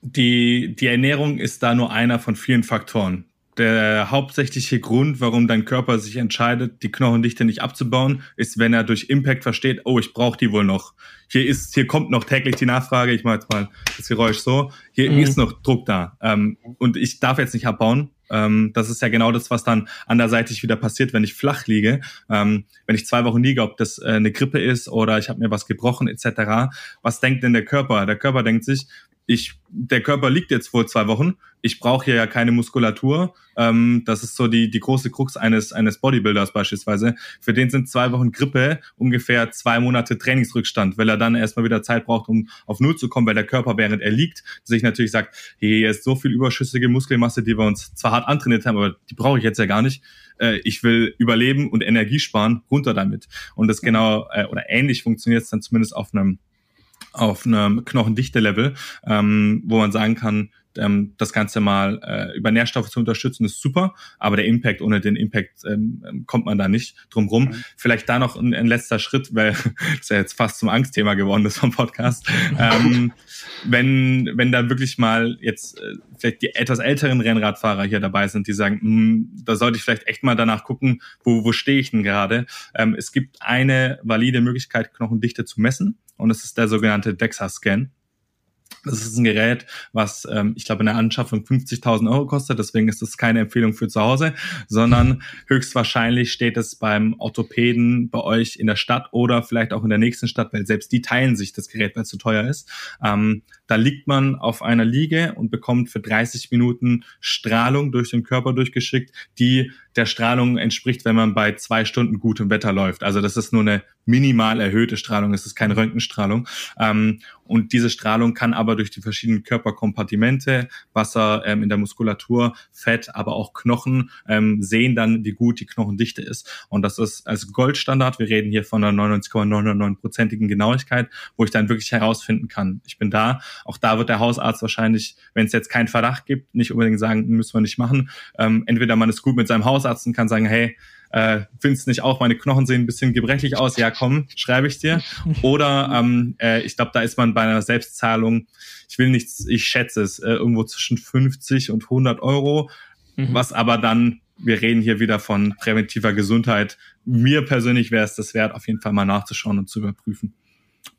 Die, die Ernährung ist da nur einer von vielen Faktoren der hauptsächliche Grund, warum dein Körper sich entscheidet, die Knochendichte nicht abzubauen, ist, wenn er durch Impact versteht, oh, ich brauche die wohl noch. Hier ist, hier kommt noch täglich die Nachfrage, ich mache jetzt mal das Geräusch so, hier mhm. ist noch Druck da. Ähm, und ich darf jetzt nicht abbauen. Ähm, das ist ja genau das, was dann anderseitig wieder passiert, wenn ich flach liege. Ähm, wenn ich zwei Wochen liege, ob das äh, eine Grippe ist oder ich habe mir was gebrochen etc. Was denkt denn der Körper? Der Körper denkt sich, ich, der Körper liegt jetzt vor zwei Wochen. Ich brauche hier ja keine Muskulatur. Ähm, das ist so die, die große Krux eines, eines Bodybuilders beispielsweise. Für den sind zwei Wochen Grippe ungefähr zwei Monate Trainingsrückstand, weil er dann erstmal wieder Zeit braucht, um auf Null zu kommen, weil der Körper, während er liegt, sich natürlich sagt, hey, hier ist so viel überschüssige Muskelmasse, die wir uns zwar hart antrainiert haben, aber die brauche ich jetzt ja gar nicht. Äh, ich will überleben und Energie sparen, runter damit. Und das genau, äh, oder ähnlich funktioniert es dann zumindest auf einem auf einem Knochendichte-Level, ähm, wo man sagen kann, ähm, das Ganze mal äh, über Nährstoffe zu unterstützen, ist super, aber der Impact, ohne den Impact ähm, ähm kommt man da nicht drum rum. Mhm. Vielleicht da noch ein, ein, letzter Schritt, weil das ist ja jetzt fast zum Angstthema geworden ist vom Podcast. ähm, wenn, wenn da wirklich mal jetzt äh, vielleicht die etwas älteren Rennradfahrer hier dabei sind, die sagen, hm, da sollte ich vielleicht echt mal danach gucken, wo, wo stehe ich denn gerade. Ähm, es gibt eine valide Möglichkeit, Knochendichte zu messen und es ist der sogenannte DEXA-Scan. Das ist ein Gerät, was ähm, ich glaube in der Anschaffung 50.000 Euro kostet. Deswegen ist das keine Empfehlung für zu Hause, sondern höchstwahrscheinlich steht es beim Orthopäden bei euch in der Stadt oder vielleicht auch in der nächsten Stadt, weil selbst die teilen sich das Gerät, weil es zu teuer ist. Ähm, da liegt man auf einer Liege und bekommt für 30 Minuten Strahlung durch den Körper durchgeschickt, die der Strahlung entspricht, wenn man bei zwei Stunden gutem Wetter läuft. Also das ist nur eine minimal erhöhte Strahlung, es ist keine Röntgenstrahlung. Ähm, Und diese Strahlung kann aber durch die verschiedenen Körperkompartimente, Wasser ähm, in der Muskulatur, Fett, aber auch Knochen ähm, sehen dann, wie gut die Knochendichte ist. Und das ist als Goldstandard. Wir reden hier von einer 99,99%igen Genauigkeit, wo ich dann wirklich herausfinden kann, ich bin da. Auch da wird der Hausarzt wahrscheinlich, wenn es jetzt keinen Verdacht gibt, nicht unbedingt sagen, müssen wir nicht machen. Ähm, entweder man ist gut mit seinem Hausarzt und kann sagen, hey, äh, findest nicht auch, meine Knochen sehen ein bisschen gebrechlich aus, ja komm, schreibe ich dir. Oder ähm, äh, ich glaube, da ist man bei einer Selbstzahlung, ich will nichts, ich schätze es, äh, irgendwo zwischen 50 und 100 Euro, mhm. was aber dann, wir reden hier wieder von präventiver Gesundheit. Mir persönlich wäre es das wert, auf jeden Fall mal nachzuschauen und zu überprüfen.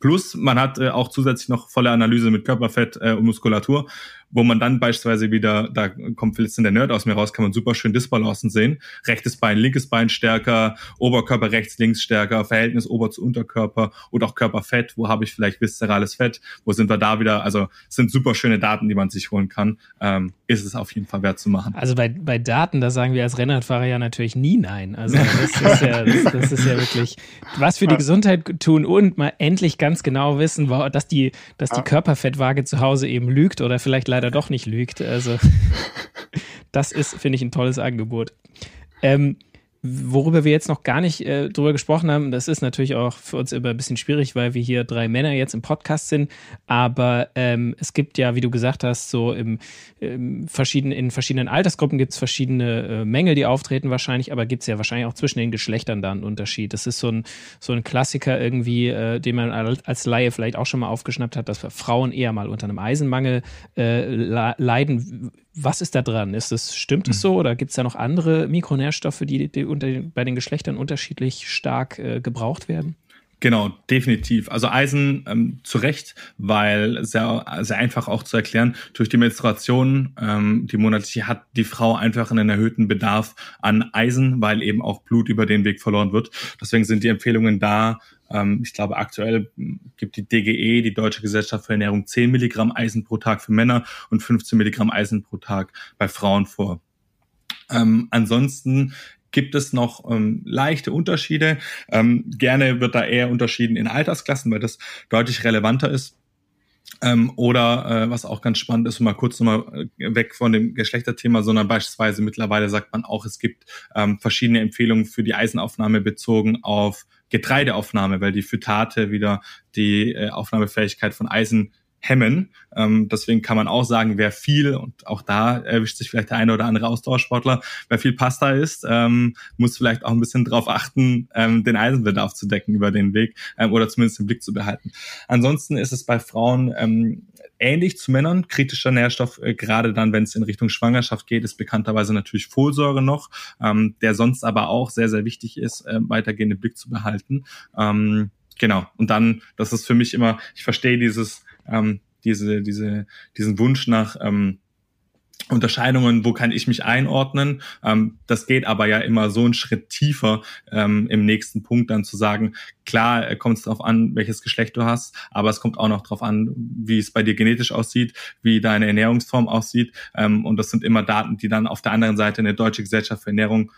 Plus, man hat äh, auch zusätzlich noch volle Analyse mit Körperfett äh, und Muskulatur, wo man dann beispielsweise wieder, da kommt jetzt in der Nerd aus mir raus, kann man super schön Disbalancen sehen. Rechtes Bein, linkes Bein stärker, Oberkörper rechts, links stärker, Verhältnis Ober- zu Unterkörper und auch Körperfett. Wo habe ich vielleicht viszerales Fett? Wo sind wir da wieder? Also sind super schöne Daten, die man sich holen kann. Ähm, ist es auf jeden Fall wert zu machen. Also bei, bei Daten, da sagen wir als Rennradfahrer ja natürlich nie nein. Also das ist ja, das, das ist ja wirklich was für die Gesundheit tun und mal endlich ganz genau wissen, dass die, dass die Körperfettwaage zu Hause eben lügt oder vielleicht leider doch nicht lügt. Also, das ist, finde ich, ein tolles Angebot. Ähm, worüber wir jetzt noch gar nicht äh, drüber gesprochen haben, das ist natürlich auch für uns immer ein bisschen schwierig, weil wir hier drei Männer jetzt im Podcast sind. Aber ähm, es gibt ja, wie du gesagt hast, so im, im verschiedenen, in verschiedenen Altersgruppen gibt es verschiedene äh, Mängel, die auftreten wahrscheinlich, aber gibt es ja wahrscheinlich auch zwischen den Geschlechtern da einen Unterschied. Das ist so ein, so ein Klassiker irgendwie, äh, den man als Laie vielleicht auch schon mal aufgeschnappt hat, dass Frauen eher mal unter einem Eisenmangel äh, leiden was ist da dran? Ist das, stimmt es hm. so oder gibt es da noch andere Mikronährstoffe, die, die unter, bei den Geschlechtern unterschiedlich stark äh, gebraucht werden? Genau, definitiv. Also Eisen ähm, zu Recht, weil sehr, sehr einfach auch zu erklären, durch die Menstruation, ähm, die monatliche, hat die Frau einfach einen erhöhten Bedarf an Eisen, weil eben auch Blut über den Weg verloren wird. Deswegen sind die Empfehlungen da, ähm, ich glaube, aktuell gibt die DGE, die Deutsche Gesellschaft für Ernährung, 10 Milligramm Eisen pro Tag für Männer und 15 Milligramm Eisen pro Tag bei Frauen vor. Ähm, ansonsten gibt es noch ähm, leichte Unterschiede. Ähm, gerne wird da eher unterschieden in Altersklassen, weil das deutlich relevanter ist. Ähm, oder äh, was auch ganz spannend ist, mal kurz nochmal äh, weg von dem Geschlechterthema, sondern beispielsweise mittlerweile sagt man auch, es gibt ähm, verschiedene Empfehlungen für die Eisenaufnahme bezogen auf Getreideaufnahme, weil die Phytate wieder die äh, Aufnahmefähigkeit von Eisen hemmen. Ähm, deswegen kann man auch sagen, wer viel, und auch da erwischt sich vielleicht der eine oder andere Ausdauersportler, wer viel Pasta isst, ähm, muss vielleicht auch ein bisschen darauf achten, ähm, den Eisenbedarf zu decken über den Weg ähm, oder zumindest im Blick zu behalten. Ansonsten ist es bei Frauen ähm, ähnlich zu Männern. Kritischer Nährstoff, äh, gerade dann, wenn es in Richtung Schwangerschaft geht, ist bekannterweise natürlich Folsäure noch, ähm, der sonst aber auch sehr, sehr wichtig ist, äh, weitergehend im Blick zu behalten. Ähm, genau. Und dann, das ist für mich immer, ich verstehe dieses, ähm, diese, diese, diesen Wunsch nach ähm, Unterscheidungen, wo kann ich mich einordnen. Ähm, das geht aber ja immer so einen Schritt tiefer ähm, im nächsten Punkt dann zu sagen, klar äh, kommt es darauf an, welches Geschlecht du hast, aber es kommt auch noch darauf an, wie es bei dir genetisch aussieht, wie deine Ernährungsform aussieht. Ähm, und das sind immer Daten, die dann auf der anderen Seite eine deutsche Gesellschaft für Ernährung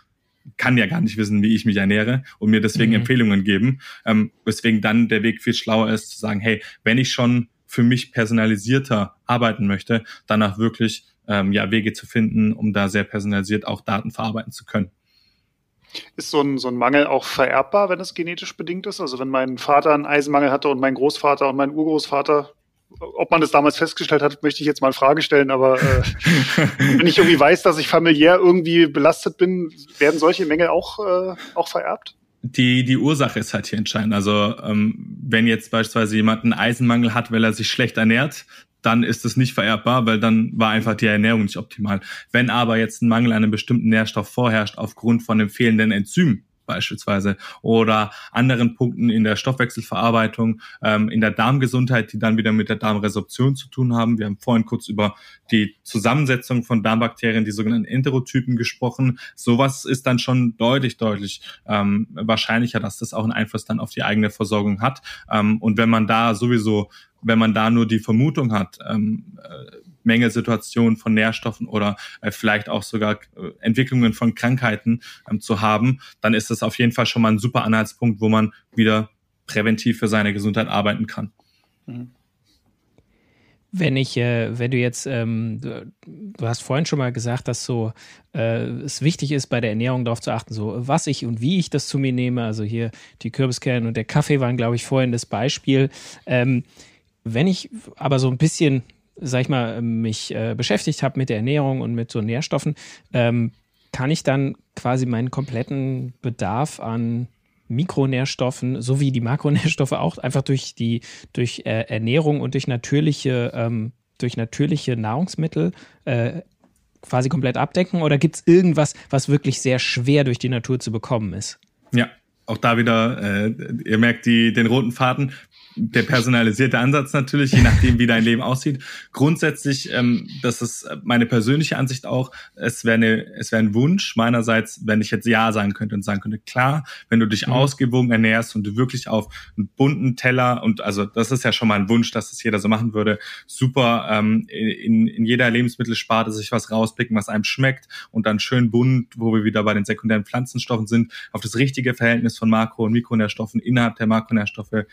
kann ja gar nicht wissen, wie ich mich ernähre und mir deswegen mhm. Empfehlungen geben, ähm, weswegen dann der Weg viel schlauer ist zu sagen, hey, wenn ich schon für mich personalisierter arbeiten möchte, danach wirklich ähm, ja, Wege zu finden, um da sehr personalisiert auch Daten verarbeiten zu können. Ist so ein, so ein Mangel auch vererbbar, wenn es genetisch bedingt ist? Also wenn mein Vater einen Eisenmangel hatte und mein Großvater und mein Urgroßvater, ob man das damals festgestellt hat, möchte ich jetzt mal in Frage stellen, aber äh, wenn ich irgendwie weiß, dass ich familiär irgendwie belastet bin, werden solche Mängel auch, äh, auch vererbt? Die, die Ursache ist halt hier entscheidend. Also ähm, wenn jetzt beispielsweise jemand einen Eisenmangel hat, weil er sich schlecht ernährt, dann ist es nicht vererbbar, weil dann war einfach die Ernährung nicht optimal. Wenn aber jetzt ein Mangel an einem bestimmten Nährstoff vorherrscht aufgrund von dem fehlenden Enzym, beispielsweise oder anderen Punkten in der Stoffwechselverarbeitung, ähm, in der Darmgesundheit, die dann wieder mit der Darmresorption zu tun haben. Wir haben vorhin kurz über die Zusammensetzung von Darmbakterien, die sogenannten Enterotypen gesprochen. Sowas ist dann schon deutlich, deutlich ähm, wahrscheinlicher, dass das auch einen Einfluss dann auf die eigene Versorgung hat. Ähm, und wenn man da sowieso wenn man da nur die Vermutung hat, ähm, Mängelsituationen von Nährstoffen oder äh, vielleicht auch sogar äh, Entwicklungen von Krankheiten ähm, zu haben, dann ist das auf jeden Fall schon mal ein super Anhaltspunkt, wo man wieder präventiv für seine Gesundheit arbeiten kann. Mhm. wenn ich, äh, wenn du jetzt, ähm, du, du, hast vorhin schon mal gesagt, dass so äh, es wichtig ist, bei der Ernährung darauf zu achten, so was ich und wie ich das zu mir nehme. Also hier die Kürbiskerne und der Kaffee waren, glaube ich, vorhin das Beispiel. Ähm, wenn ich aber so ein bisschen, sag ich mal, mich äh, beschäftigt habe mit der Ernährung und mit so Nährstoffen, ähm, kann ich dann quasi meinen kompletten Bedarf an Mikronährstoffen sowie die Makronährstoffe auch einfach durch die durch äh, Ernährung und durch natürliche ähm, durch natürliche Nahrungsmittel äh, quasi komplett abdecken oder gibt es irgendwas, was wirklich sehr schwer durch die Natur zu bekommen ist? Ja, auch da wieder, äh, ihr merkt die, den roten Faden der personalisierte Ansatz natürlich, je nachdem, wie dein Leben aussieht. Grundsätzlich, ähm, das ist meine persönliche Ansicht auch, es wäre eine, es wäre ein Wunsch meinerseits, wenn ich jetzt Ja sagen könnte und sagen könnte, klar, wenn du dich mhm. ausgewogen ernährst und du wirklich auf einen bunten Teller und also das ist ja schon mal ein Wunsch, dass das jeder so machen würde, super ähm, in, in jeder Lebensmittelsparte sich was rauspicken, was einem schmeckt und dann schön bunt, wo wir wieder bei den sekundären Pflanzenstoffen sind, auf das richtige Verhältnis von Makro- und Mikronährstoffen innerhalb der Makronährstoffe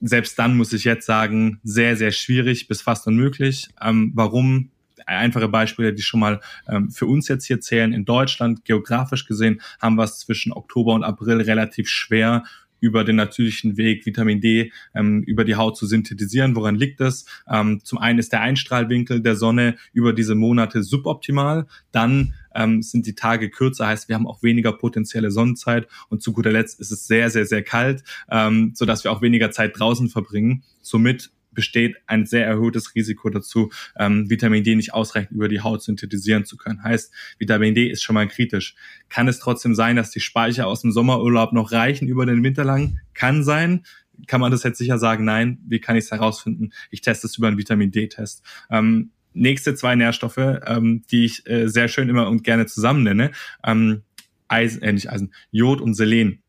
selbst dann muss ich jetzt sagen, sehr, sehr schwierig bis fast unmöglich. Ähm, warum? Einfache Beispiele, die schon mal ähm, für uns jetzt hier zählen. In Deutschland, geografisch gesehen, haben wir es zwischen Oktober und April relativ schwer, über den natürlichen Weg Vitamin D ähm, über die Haut zu synthetisieren. Woran liegt das? Ähm, zum einen ist der Einstrahlwinkel der Sonne über diese Monate suboptimal. Dann ähm, sind die Tage kürzer, heißt wir haben auch weniger potenzielle Sonnenzeit und zu guter Letzt ist es sehr, sehr, sehr kalt, ähm, sodass wir auch weniger Zeit draußen verbringen. Somit besteht ein sehr erhöhtes Risiko dazu, ähm, Vitamin D nicht ausreichend über die Haut synthetisieren zu können. Heißt, Vitamin D ist schon mal kritisch. Kann es trotzdem sein, dass die Speicher aus dem Sommerurlaub noch reichen über den Winter lang? Kann sein. Kann man das jetzt sicher sagen? Nein. Wie kann ich es herausfinden? Ich teste es über einen Vitamin D-Test. Ähm, nächste zwei Nährstoffe, ähm, die ich äh, sehr schön immer und gerne zusammen nenne, ähm, Eisen, äh, nicht Eisen, Jod und Selen.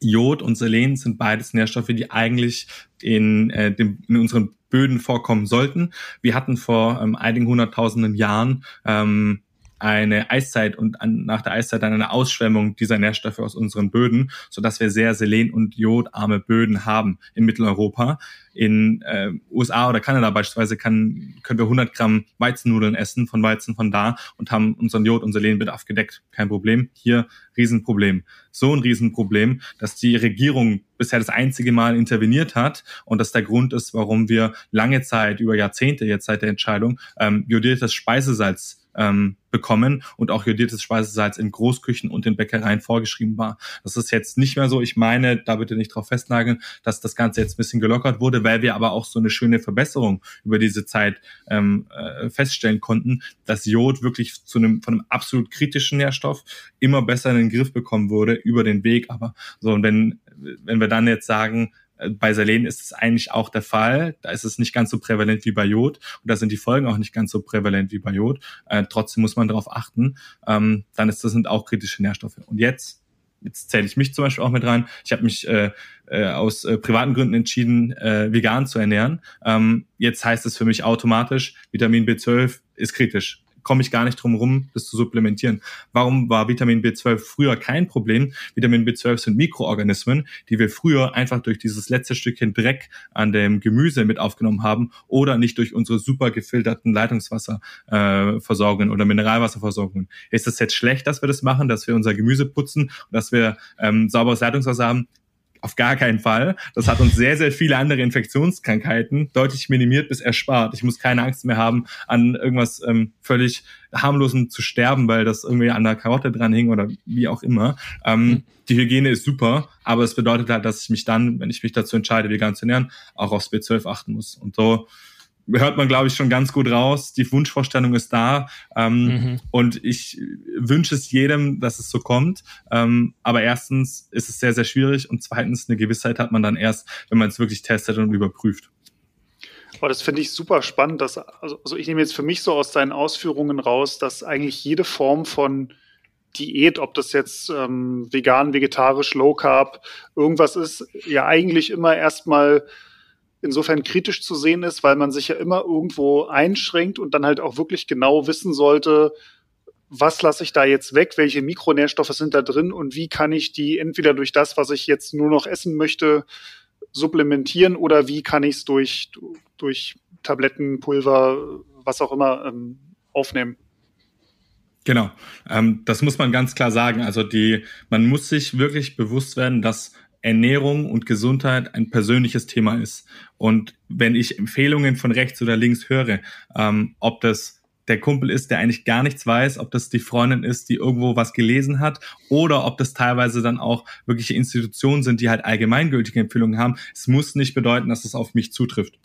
Jod und Selen sind beides Nährstoffe, die eigentlich in, äh, dem, in unseren Böden vorkommen sollten. Wir hatten vor ähm, einigen hunderttausenden Jahren ähm, eine Eiszeit und an, nach der Eiszeit dann eine Ausschwemmung dieser Nährstoffe aus unseren Böden, so dass wir sehr selen- und jodarme Böden haben in Mitteleuropa. In äh, USA oder Kanada beispielsweise kann, können wir 100 Gramm Weizennudeln essen von Weizen von da und haben unseren Jod- und Selenbedarf gedeckt. Kein Problem. Hier Riesenproblem. So ein Riesenproblem, dass die Regierung bisher das einzige Mal interveniert hat und das der Grund ist, warum wir lange Zeit, über Jahrzehnte jetzt seit der Entscheidung, ähm, jodiertes Speisesalz ähm, bekommen und auch jodiertes Speisesalz in Großküchen und in Bäckereien vorgeschrieben war. Das ist jetzt nicht mehr so. Ich meine, da bitte nicht drauf festnageln, dass das Ganze jetzt ein bisschen gelockert wurde, weil wir aber auch so eine schöne Verbesserung über diese Zeit ähm, äh, feststellen konnten, dass Jod wirklich zu einem von einem absolut kritischen Nährstoff immer besser in den Griff bekommen wurde über den Weg. Aber so und wenn wenn wir dann jetzt sagen, bei Selen ist es eigentlich auch der Fall. Da ist es nicht ganz so prävalent wie bei Jod und da sind die Folgen auch nicht ganz so prävalent wie bei Jod. Äh, trotzdem muss man darauf achten. Ähm, dann ist das sind auch kritische Nährstoffe. Und jetzt jetzt zähle ich mich zum Beispiel auch mit rein. Ich habe mich äh, äh, aus äh, privaten Gründen entschieden, äh, vegan zu ernähren. Ähm, jetzt heißt es für mich automatisch, Vitamin B12 ist kritisch komme ich gar nicht drum rum, das zu supplementieren. Warum war Vitamin B12 früher kein Problem? Vitamin B12 sind Mikroorganismen, die wir früher einfach durch dieses letzte Stückchen Dreck an dem Gemüse mit aufgenommen haben oder nicht durch unsere super gefilterten Leitungswasserversorgungen äh, oder Mineralwasserversorgungen. Ist es jetzt schlecht, dass wir das machen, dass wir unser Gemüse putzen dass wir ähm, sauberes Leitungswasser haben? Auf gar keinen Fall. Das hat uns sehr, sehr viele andere Infektionskrankheiten deutlich minimiert bis erspart. Ich muss keine Angst mehr haben, an irgendwas ähm, völlig harmlosen zu sterben, weil das irgendwie an der Karotte dran hing oder wie auch immer. Ähm, mhm. Die Hygiene ist super, aber es bedeutet halt, dass ich mich dann, wenn ich mich dazu entscheide, vegan zu ernähren, auch aufs B12 achten muss. Und so hört man, glaube ich, schon ganz gut raus. Die Wunschvorstellung ist da. Ähm, mhm. Und ich wünsche es jedem, dass es so kommt. Ähm, aber erstens ist es sehr, sehr schwierig und zweitens eine Gewissheit hat man dann erst, wenn man es wirklich testet und überprüft. Aber das finde ich super spannend. Dass, also, also ich nehme jetzt für mich so aus deinen Ausführungen raus, dass eigentlich jede Form von Diät, ob das jetzt ähm, vegan, vegetarisch, low carb, irgendwas ist, ja eigentlich immer erstmal insofern kritisch zu sehen ist, weil man sich ja immer irgendwo einschränkt und dann halt auch wirklich genau wissen sollte, was lasse ich da jetzt weg, welche Mikronährstoffe sind da drin und wie kann ich die entweder durch das, was ich jetzt nur noch essen möchte, supplementieren oder wie kann ich es durch, durch Tabletten, Pulver, was auch immer ähm, aufnehmen. Genau, ähm, das muss man ganz klar sagen. Also die, man muss sich wirklich bewusst werden, dass Ernährung und Gesundheit ein persönliches Thema ist. Und wenn ich Empfehlungen von rechts oder links höre, ähm, ob das der Kumpel ist, der eigentlich gar nichts weiß, ob das die Freundin ist, die irgendwo was gelesen hat, oder ob das teilweise dann auch wirkliche Institutionen sind, die halt allgemeingültige Empfehlungen haben. Es muss nicht bedeuten, dass es das auf mich zutrifft.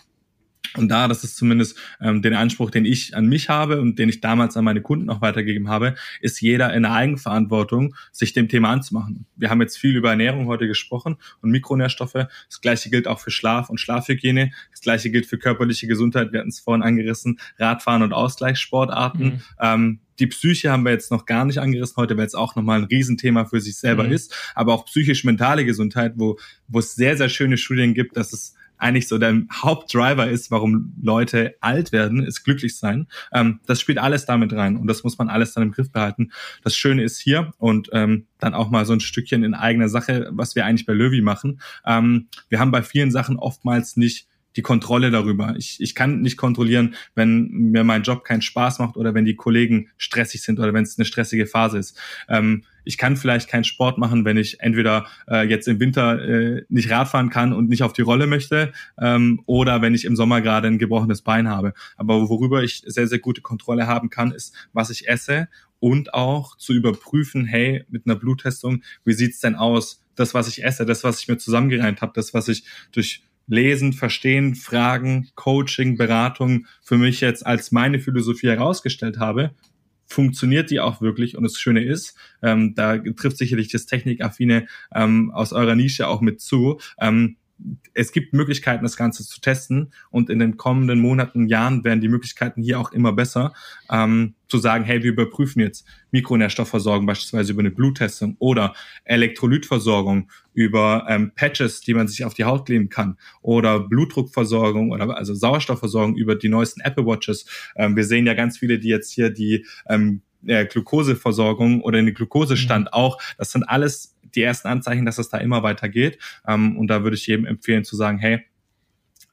Und da, das ist zumindest ähm, den Anspruch, den ich an mich habe und den ich damals an meine Kunden auch weitergegeben habe, ist jeder in der Eigenverantwortung, sich dem Thema anzumachen. Wir haben jetzt viel über Ernährung heute gesprochen und Mikronährstoffe. Das gleiche gilt auch für Schlaf und Schlafhygiene. Das gleiche gilt für körperliche Gesundheit. Wir hatten es vorhin angerissen, Radfahren und Ausgleichssportarten. Mhm. Ähm, die Psyche haben wir jetzt noch gar nicht angerissen heute, weil es auch nochmal ein Riesenthema für sich selber mhm. ist. Aber auch psychisch-mentale Gesundheit, wo, wo es sehr, sehr schöne Studien gibt, dass es eigentlich so der Hauptdriver ist, warum Leute alt werden, ist glücklich sein. Ähm, das spielt alles damit rein und das muss man alles dann im Griff behalten. Das Schöne ist hier und ähm, dann auch mal so ein Stückchen in eigener Sache, was wir eigentlich bei Löwy machen. Ähm, wir haben bei vielen Sachen oftmals nicht die Kontrolle darüber. Ich, ich kann nicht kontrollieren, wenn mir mein Job keinen Spaß macht oder wenn die Kollegen stressig sind oder wenn es eine stressige Phase ist. Ähm, ich kann vielleicht keinen Sport machen, wenn ich entweder äh, jetzt im Winter äh, nicht Radfahren kann und nicht auf die Rolle möchte ähm, oder wenn ich im Sommer gerade ein gebrochenes Bein habe. Aber worüber ich sehr, sehr gute Kontrolle haben kann, ist, was ich esse und auch zu überprüfen, hey, mit einer Bluttestung, wie sieht's denn aus? Das, was ich esse, das, was ich mir zusammengereimt habe, das, was ich durch Lesen, Verstehen, Fragen, Coaching, Beratung für mich jetzt als meine Philosophie herausgestellt habe, funktioniert die auch wirklich. Und das Schöne ist, ähm, da trifft sicherlich das Technikaffine ähm, aus eurer Nische auch mit zu. Ähm, es gibt Möglichkeiten, das Ganze zu testen und in den kommenden Monaten, Jahren werden die Möglichkeiten hier auch immer besser, ähm, zu sagen, hey, wir überprüfen jetzt Mikronährstoffversorgung beispielsweise über eine Bluttestung oder Elektrolytversorgung über ähm, Patches, die man sich auf die Haut kleben kann oder Blutdruckversorgung oder also Sauerstoffversorgung über die neuesten Apple Watches. Ähm, wir sehen ja ganz viele, die jetzt hier die ähm, äh, Glukoseversorgung oder den Glukosestand mhm. auch. Das sind alles die ersten Anzeichen, dass es da immer weitergeht. Ähm, und da würde ich jedem empfehlen zu sagen, hey,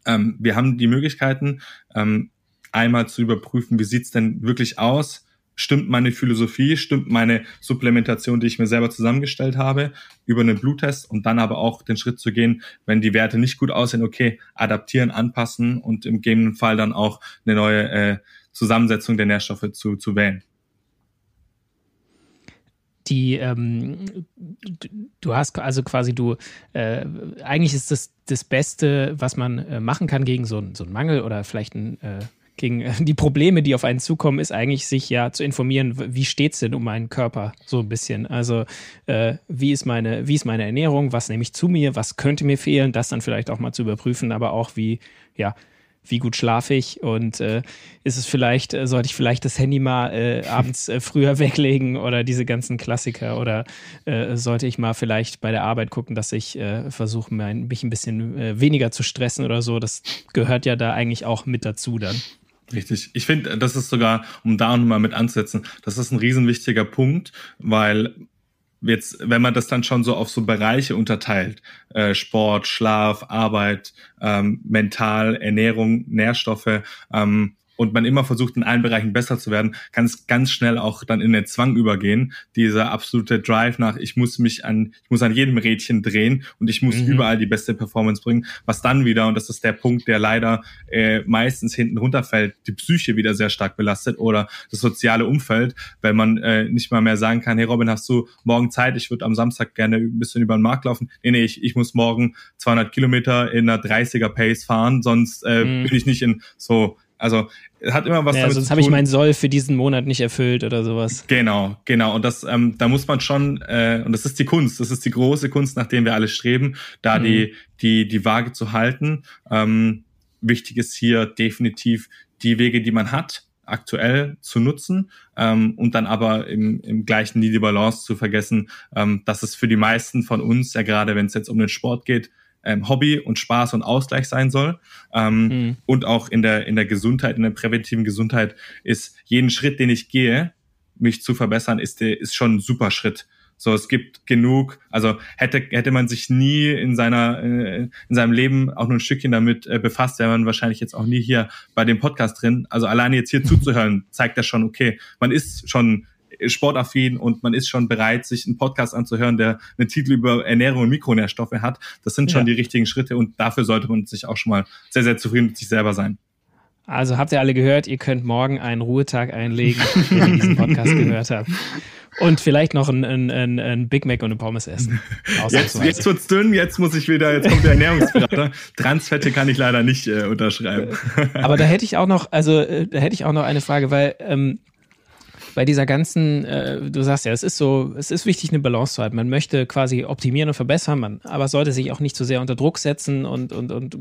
ähm, wir haben die Möglichkeiten, ähm, einmal zu überprüfen, wie sieht's denn wirklich aus? Stimmt meine Philosophie, stimmt meine Supplementation, die ich mir selber zusammengestellt habe, über einen Bluttest und dann aber auch den Schritt zu gehen, wenn die Werte nicht gut aussehen, okay, adaptieren, anpassen und im gegebenen Fall dann auch eine neue äh, Zusammensetzung der Nährstoffe zu, zu wählen die ähm, du hast also quasi du äh, eigentlich ist das das Beste, was man äh, machen kann gegen so, so einen Mangel oder vielleicht ein, äh, gegen die Probleme, die auf einen zukommen, ist eigentlich sich ja zu informieren, wie steht es denn um meinen Körper so ein bisschen. Also äh, wie ist meine wie ist meine Ernährung, was nehme ich zu mir, was könnte mir fehlen, das dann vielleicht auch mal zu überprüfen, aber auch wie ja wie gut schlafe ich und äh, ist es vielleicht, äh, sollte ich vielleicht das Handy mal äh, abends äh, früher weglegen oder diese ganzen Klassiker oder äh, sollte ich mal vielleicht bei der Arbeit gucken, dass ich äh, versuche, mich ein bisschen weniger zu stressen oder so. Das gehört ja da eigentlich auch mit dazu dann. Richtig. Ich finde, das ist sogar, um da nochmal mit anzusetzen, das ist ein riesenwichtiger Punkt, weil jetzt, wenn man das dann schon so auf so Bereiche unterteilt, äh, Sport, Schlaf, Arbeit, ähm, Mental, Ernährung, Nährstoffe, ähm, und man immer versucht, in allen Bereichen besser zu werden, kann es ganz schnell auch dann in den Zwang übergehen. Dieser absolute Drive nach, ich muss mich an, ich muss an jedem Rädchen drehen und ich muss mhm. überall die beste Performance bringen, was dann wieder, und das ist der Punkt, der leider äh, meistens hinten runterfällt, die Psyche wieder sehr stark belastet oder das soziale Umfeld, weil man äh, nicht mal mehr sagen kann, hey Robin, hast du morgen Zeit? Ich würde am Samstag gerne ein bisschen über den Markt laufen. Nee, nee, ich, ich muss morgen 200 Kilometer in einer 30er Pace fahren, sonst äh, mhm. bin ich nicht in so also hat immer was ja, damit sonst zu tun. habe ich meinen Soll für diesen Monat nicht erfüllt oder sowas. Genau, genau. Und das, ähm, da muss man schon, äh, und das ist die Kunst, das ist die große Kunst, nach der wir alle streben, da mhm. die, die, die Waage zu halten. Ähm, wichtig ist hier definitiv die Wege, die man hat, aktuell zu nutzen ähm, und dann aber im, im gleichen nie die Balance zu vergessen, ähm, dass es für die meisten von uns, ja gerade wenn es jetzt um den Sport geht, ähm, Hobby und Spaß und Ausgleich sein soll. Ähm, mhm. Und auch in der, in der Gesundheit, in der präventiven Gesundheit ist jeden Schritt, den ich gehe, mich zu verbessern, ist, ist schon ein super Schritt. So, es gibt genug, also hätte, hätte man sich nie in seiner, äh, in seinem Leben auch nur ein Stückchen damit äh, befasst, wäre man wahrscheinlich jetzt auch nie hier bei dem Podcast drin. Also alleine jetzt hier zuzuhören, zeigt ja schon, okay, man ist schon sportaffin und man ist schon bereit, sich einen Podcast anzuhören, der einen Titel über Ernährung und Mikronährstoffe hat. Das sind schon ja. die richtigen Schritte und dafür sollte man sich auch schon mal sehr, sehr zufrieden mit sich selber sein. Also habt ihr alle gehört, ihr könnt morgen einen Ruhetag einlegen, wenn ihr diesen Podcast gehört habt. Und vielleicht noch ein, ein, ein, Big Mac und eine Pommes essen. Jetzt, jetzt wird's dünn, jetzt muss ich wieder, jetzt kommt der Ernährungsberater. Transfette kann ich leider nicht äh, unterschreiben. Aber da hätte ich auch noch, also äh, da hätte ich auch noch eine Frage, weil ähm, bei dieser ganzen, äh, du sagst ja, es ist so, es ist wichtig, eine Balance zu halten. Man möchte quasi optimieren und verbessern, man, aber sollte sich auch nicht zu so sehr unter Druck setzen und, und, und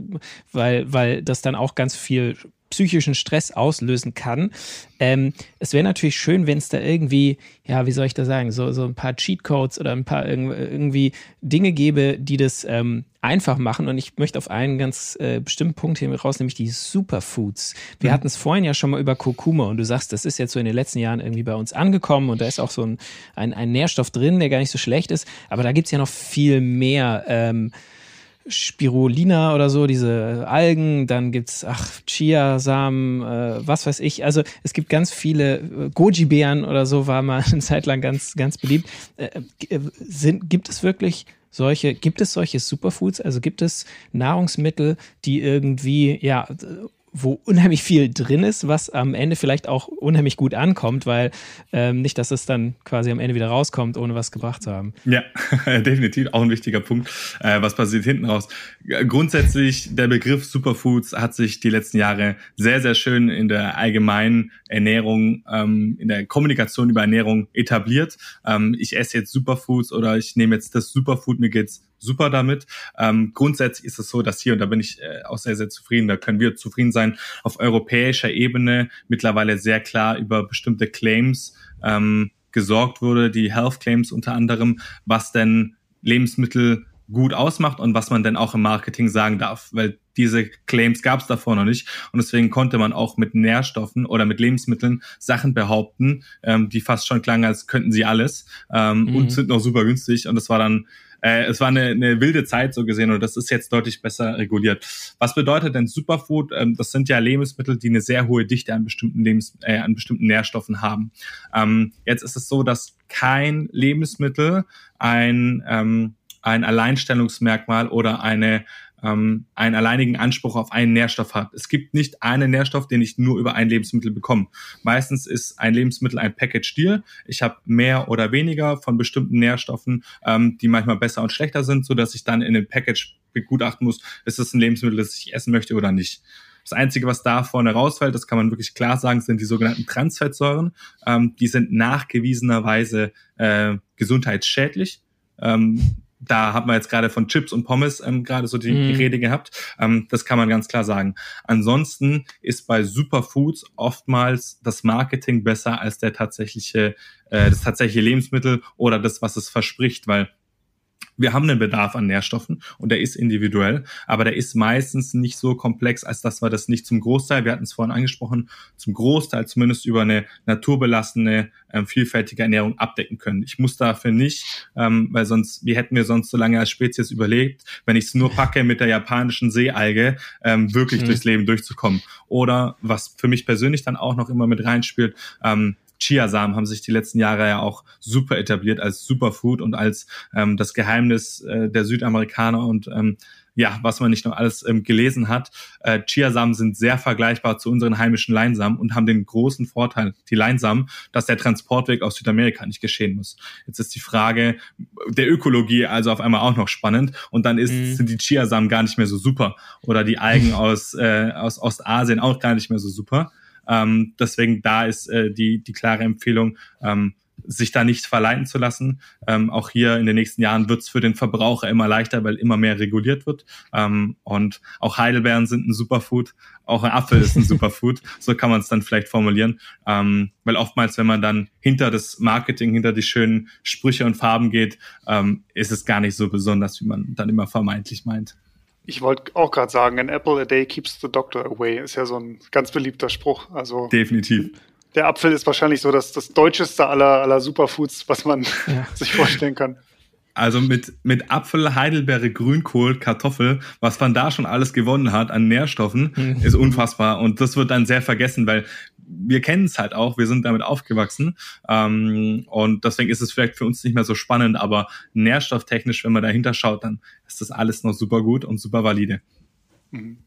weil, weil das dann auch ganz viel psychischen Stress auslösen kann. Ähm, es wäre natürlich schön, wenn es da irgendwie, ja, wie soll ich da sagen, so, so ein paar Cheatcodes oder ein paar irgendwie Dinge gäbe, die das ähm, einfach machen. Und ich möchte auf einen ganz äh, bestimmten Punkt hier raus, nämlich die Superfoods. Wir mhm. hatten es vorhin ja schon mal über Kurkuma und du sagst, das ist jetzt so in den letzten Jahren irgendwie bei uns angekommen und da ist auch so ein, ein, ein Nährstoff drin, der gar nicht so schlecht ist. Aber da gibt es ja noch viel mehr. Ähm, Spirulina oder so, diese Algen, dann gibt's ach Chiasamen, äh, was weiß ich. Also es gibt ganz viele äh, Goji-Beeren oder so war mal eine Zeit lang ganz ganz beliebt. Äh, äh, sind gibt es wirklich solche gibt es solche Superfoods? Also gibt es Nahrungsmittel, die irgendwie ja wo unheimlich viel drin ist, was am Ende vielleicht auch unheimlich gut ankommt, weil ähm, nicht, dass es dann quasi am Ende wieder rauskommt, ohne was gebracht zu haben. Ja, definitiv auch ein wichtiger Punkt. Äh, was passiert hinten raus? Grundsätzlich, der Begriff Superfoods hat sich die letzten Jahre sehr, sehr schön in der allgemeinen Ernährung, ähm, in der Kommunikation über Ernährung etabliert. Ähm, ich esse jetzt Superfoods oder ich nehme jetzt das Superfood, mir geht's super damit. Ähm, grundsätzlich ist es so, dass hier, und da bin ich äh, auch sehr, sehr zufrieden, da können wir zufrieden sein, auf europäischer Ebene mittlerweile sehr klar über bestimmte Claims ähm, gesorgt wurde, die Health Claims unter anderem, was denn Lebensmittel gut ausmacht und was man denn auch im Marketing sagen darf, weil diese Claims gab es davor noch nicht und deswegen konnte man auch mit Nährstoffen oder mit Lebensmitteln Sachen behaupten, ähm, die fast schon klangen, als könnten sie alles ähm, mhm. und sind noch super günstig und das war dann äh, es war eine, eine wilde Zeit so gesehen und das ist jetzt deutlich besser reguliert. Was bedeutet denn Superfood? Ähm, das sind ja Lebensmittel, die eine sehr hohe Dichte an bestimmten Lebens äh, an bestimmten Nährstoffen haben. Ähm, jetzt ist es so, dass kein Lebensmittel ein ähm, ein Alleinstellungsmerkmal oder eine ähm, einen alleinigen Anspruch auf einen Nährstoff hat. Es gibt nicht einen Nährstoff, den ich nur über ein Lebensmittel bekomme. Meistens ist ein Lebensmittel ein Package-Deal. Ich habe mehr oder weniger von bestimmten Nährstoffen, ähm, die manchmal besser und schlechter sind, so dass ich dann in den Package begutachten muss, ist es ein Lebensmittel, das ich essen möchte oder nicht. Das Einzige, was da vorne rausfällt, das kann man wirklich klar sagen, sind die sogenannten Transfettsäuren. Ähm, die sind nachgewiesenerweise äh, gesundheitsschädlich. Ähm, da hat man jetzt gerade von Chips und Pommes ähm, gerade so die, mm. Rede gehabt. Ähm, das kann man ganz klar sagen. Ansonsten ist bei Superfoods oftmals das Marketing besser als der tatsächliche, äh, das tatsächliche Lebensmittel oder das, was es verspricht, weil wir haben einen Bedarf an Nährstoffen und der ist individuell, aber der ist meistens nicht so komplex, als dass wir das nicht zum Großteil, wir hatten es vorhin angesprochen, zum Großteil zumindest über eine naturbelassene, ähm, vielfältige Ernährung abdecken können. Ich muss dafür nicht, ähm, weil sonst, wie hätten wir sonst so lange als Spezies überlebt, wenn ich es nur packe, mit der japanischen Seealge ähm, wirklich mhm. durchs Leben durchzukommen. Oder was für mich persönlich dann auch noch immer mit reinspielt, ähm, Chiasamen haben sich die letzten Jahre ja auch super etabliert als Superfood und als ähm, das Geheimnis äh, der Südamerikaner und ähm, ja, was man nicht noch alles ähm, gelesen hat. Äh, Chiasamen sind sehr vergleichbar zu unseren heimischen Leinsamen und haben den großen Vorteil, die Leinsamen, dass der Transportweg aus Südamerika nicht geschehen muss. Jetzt ist die Frage der Ökologie also auf einmal auch noch spannend und dann ist, mhm. sind die Chiasamen gar nicht mehr so super oder die Algen aus, äh, aus Ostasien auch gar nicht mehr so super. Ähm, deswegen da ist äh, die, die klare Empfehlung, ähm, sich da nicht verleiten zu lassen. Ähm, auch hier in den nächsten Jahren wird es für den Verbraucher immer leichter, weil immer mehr reguliert wird. Ähm, und auch Heidelbeeren sind ein Superfood, auch ein Apfel ist ein Superfood. So kann man es dann vielleicht formulieren. Ähm, weil oftmals, wenn man dann hinter das Marketing, hinter die schönen Sprüche und Farben geht, ähm, ist es gar nicht so besonders, wie man dann immer vermeintlich meint. Ich wollte auch gerade sagen, an apple a day keeps the doctor away ist ja so ein ganz beliebter Spruch. Also definitiv. der Apfel ist wahrscheinlich so das, das deutscheste aller, aller Superfoods, was man ja. sich vorstellen kann. Also mit, mit Apfel, Heidelbeere, Grünkohl, Kartoffel, was man da schon alles gewonnen hat an Nährstoffen, mhm. ist unfassbar. Und das wird dann sehr vergessen, weil wir kennen es halt auch, wir sind damit aufgewachsen. Ähm, und deswegen ist es vielleicht für uns nicht mehr so spannend, aber nährstofftechnisch, wenn man dahinter schaut, dann ist das alles noch super gut und super valide. Mhm.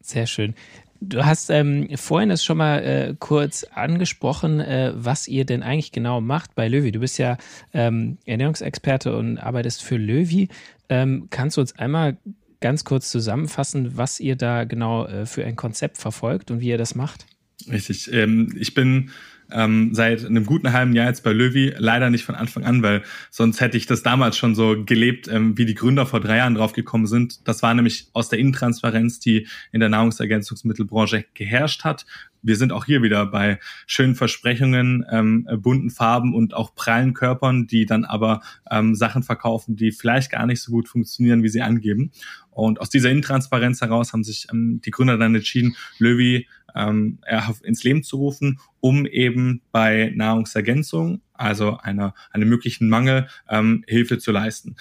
Sehr schön. Du hast ähm, vorhin es schon mal äh, kurz angesprochen, äh, was ihr denn eigentlich genau macht bei Löwy. Du bist ja ähm, Ernährungsexperte und arbeitest für Löwy. Ähm, kannst du uns einmal ganz kurz zusammenfassen, was ihr da genau äh, für ein Konzept verfolgt und wie ihr das macht? Richtig. Ähm, ich bin ähm, seit einem guten halben Jahr jetzt bei Löwy, leider nicht von Anfang an, weil sonst hätte ich das damals schon so gelebt, ähm, wie die Gründer vor drei Jahren draufgekommen sind. Das war nämlich aus der Intransparenz, die in der Nahrungsergänzungsmittelbranche geherrscht hat. Wir sind auch hier wieder bei schönen Versprechungen, ähm, bunten Farben und auch prallen Körpern, die dann aber ähm, Sachen verkaufen, die vielleicht gar nicht so gut funktionieren, wie sie angeben. Und aus dieser Intransparenz heraus haben sich ähm, die Gründer dann entschieden, Löwy ähm, ins Leben zu rufen, um eben bei Nahrungsergänzung, also einer, einem möglichen Mangel, ähm, Hilfe zu leisten.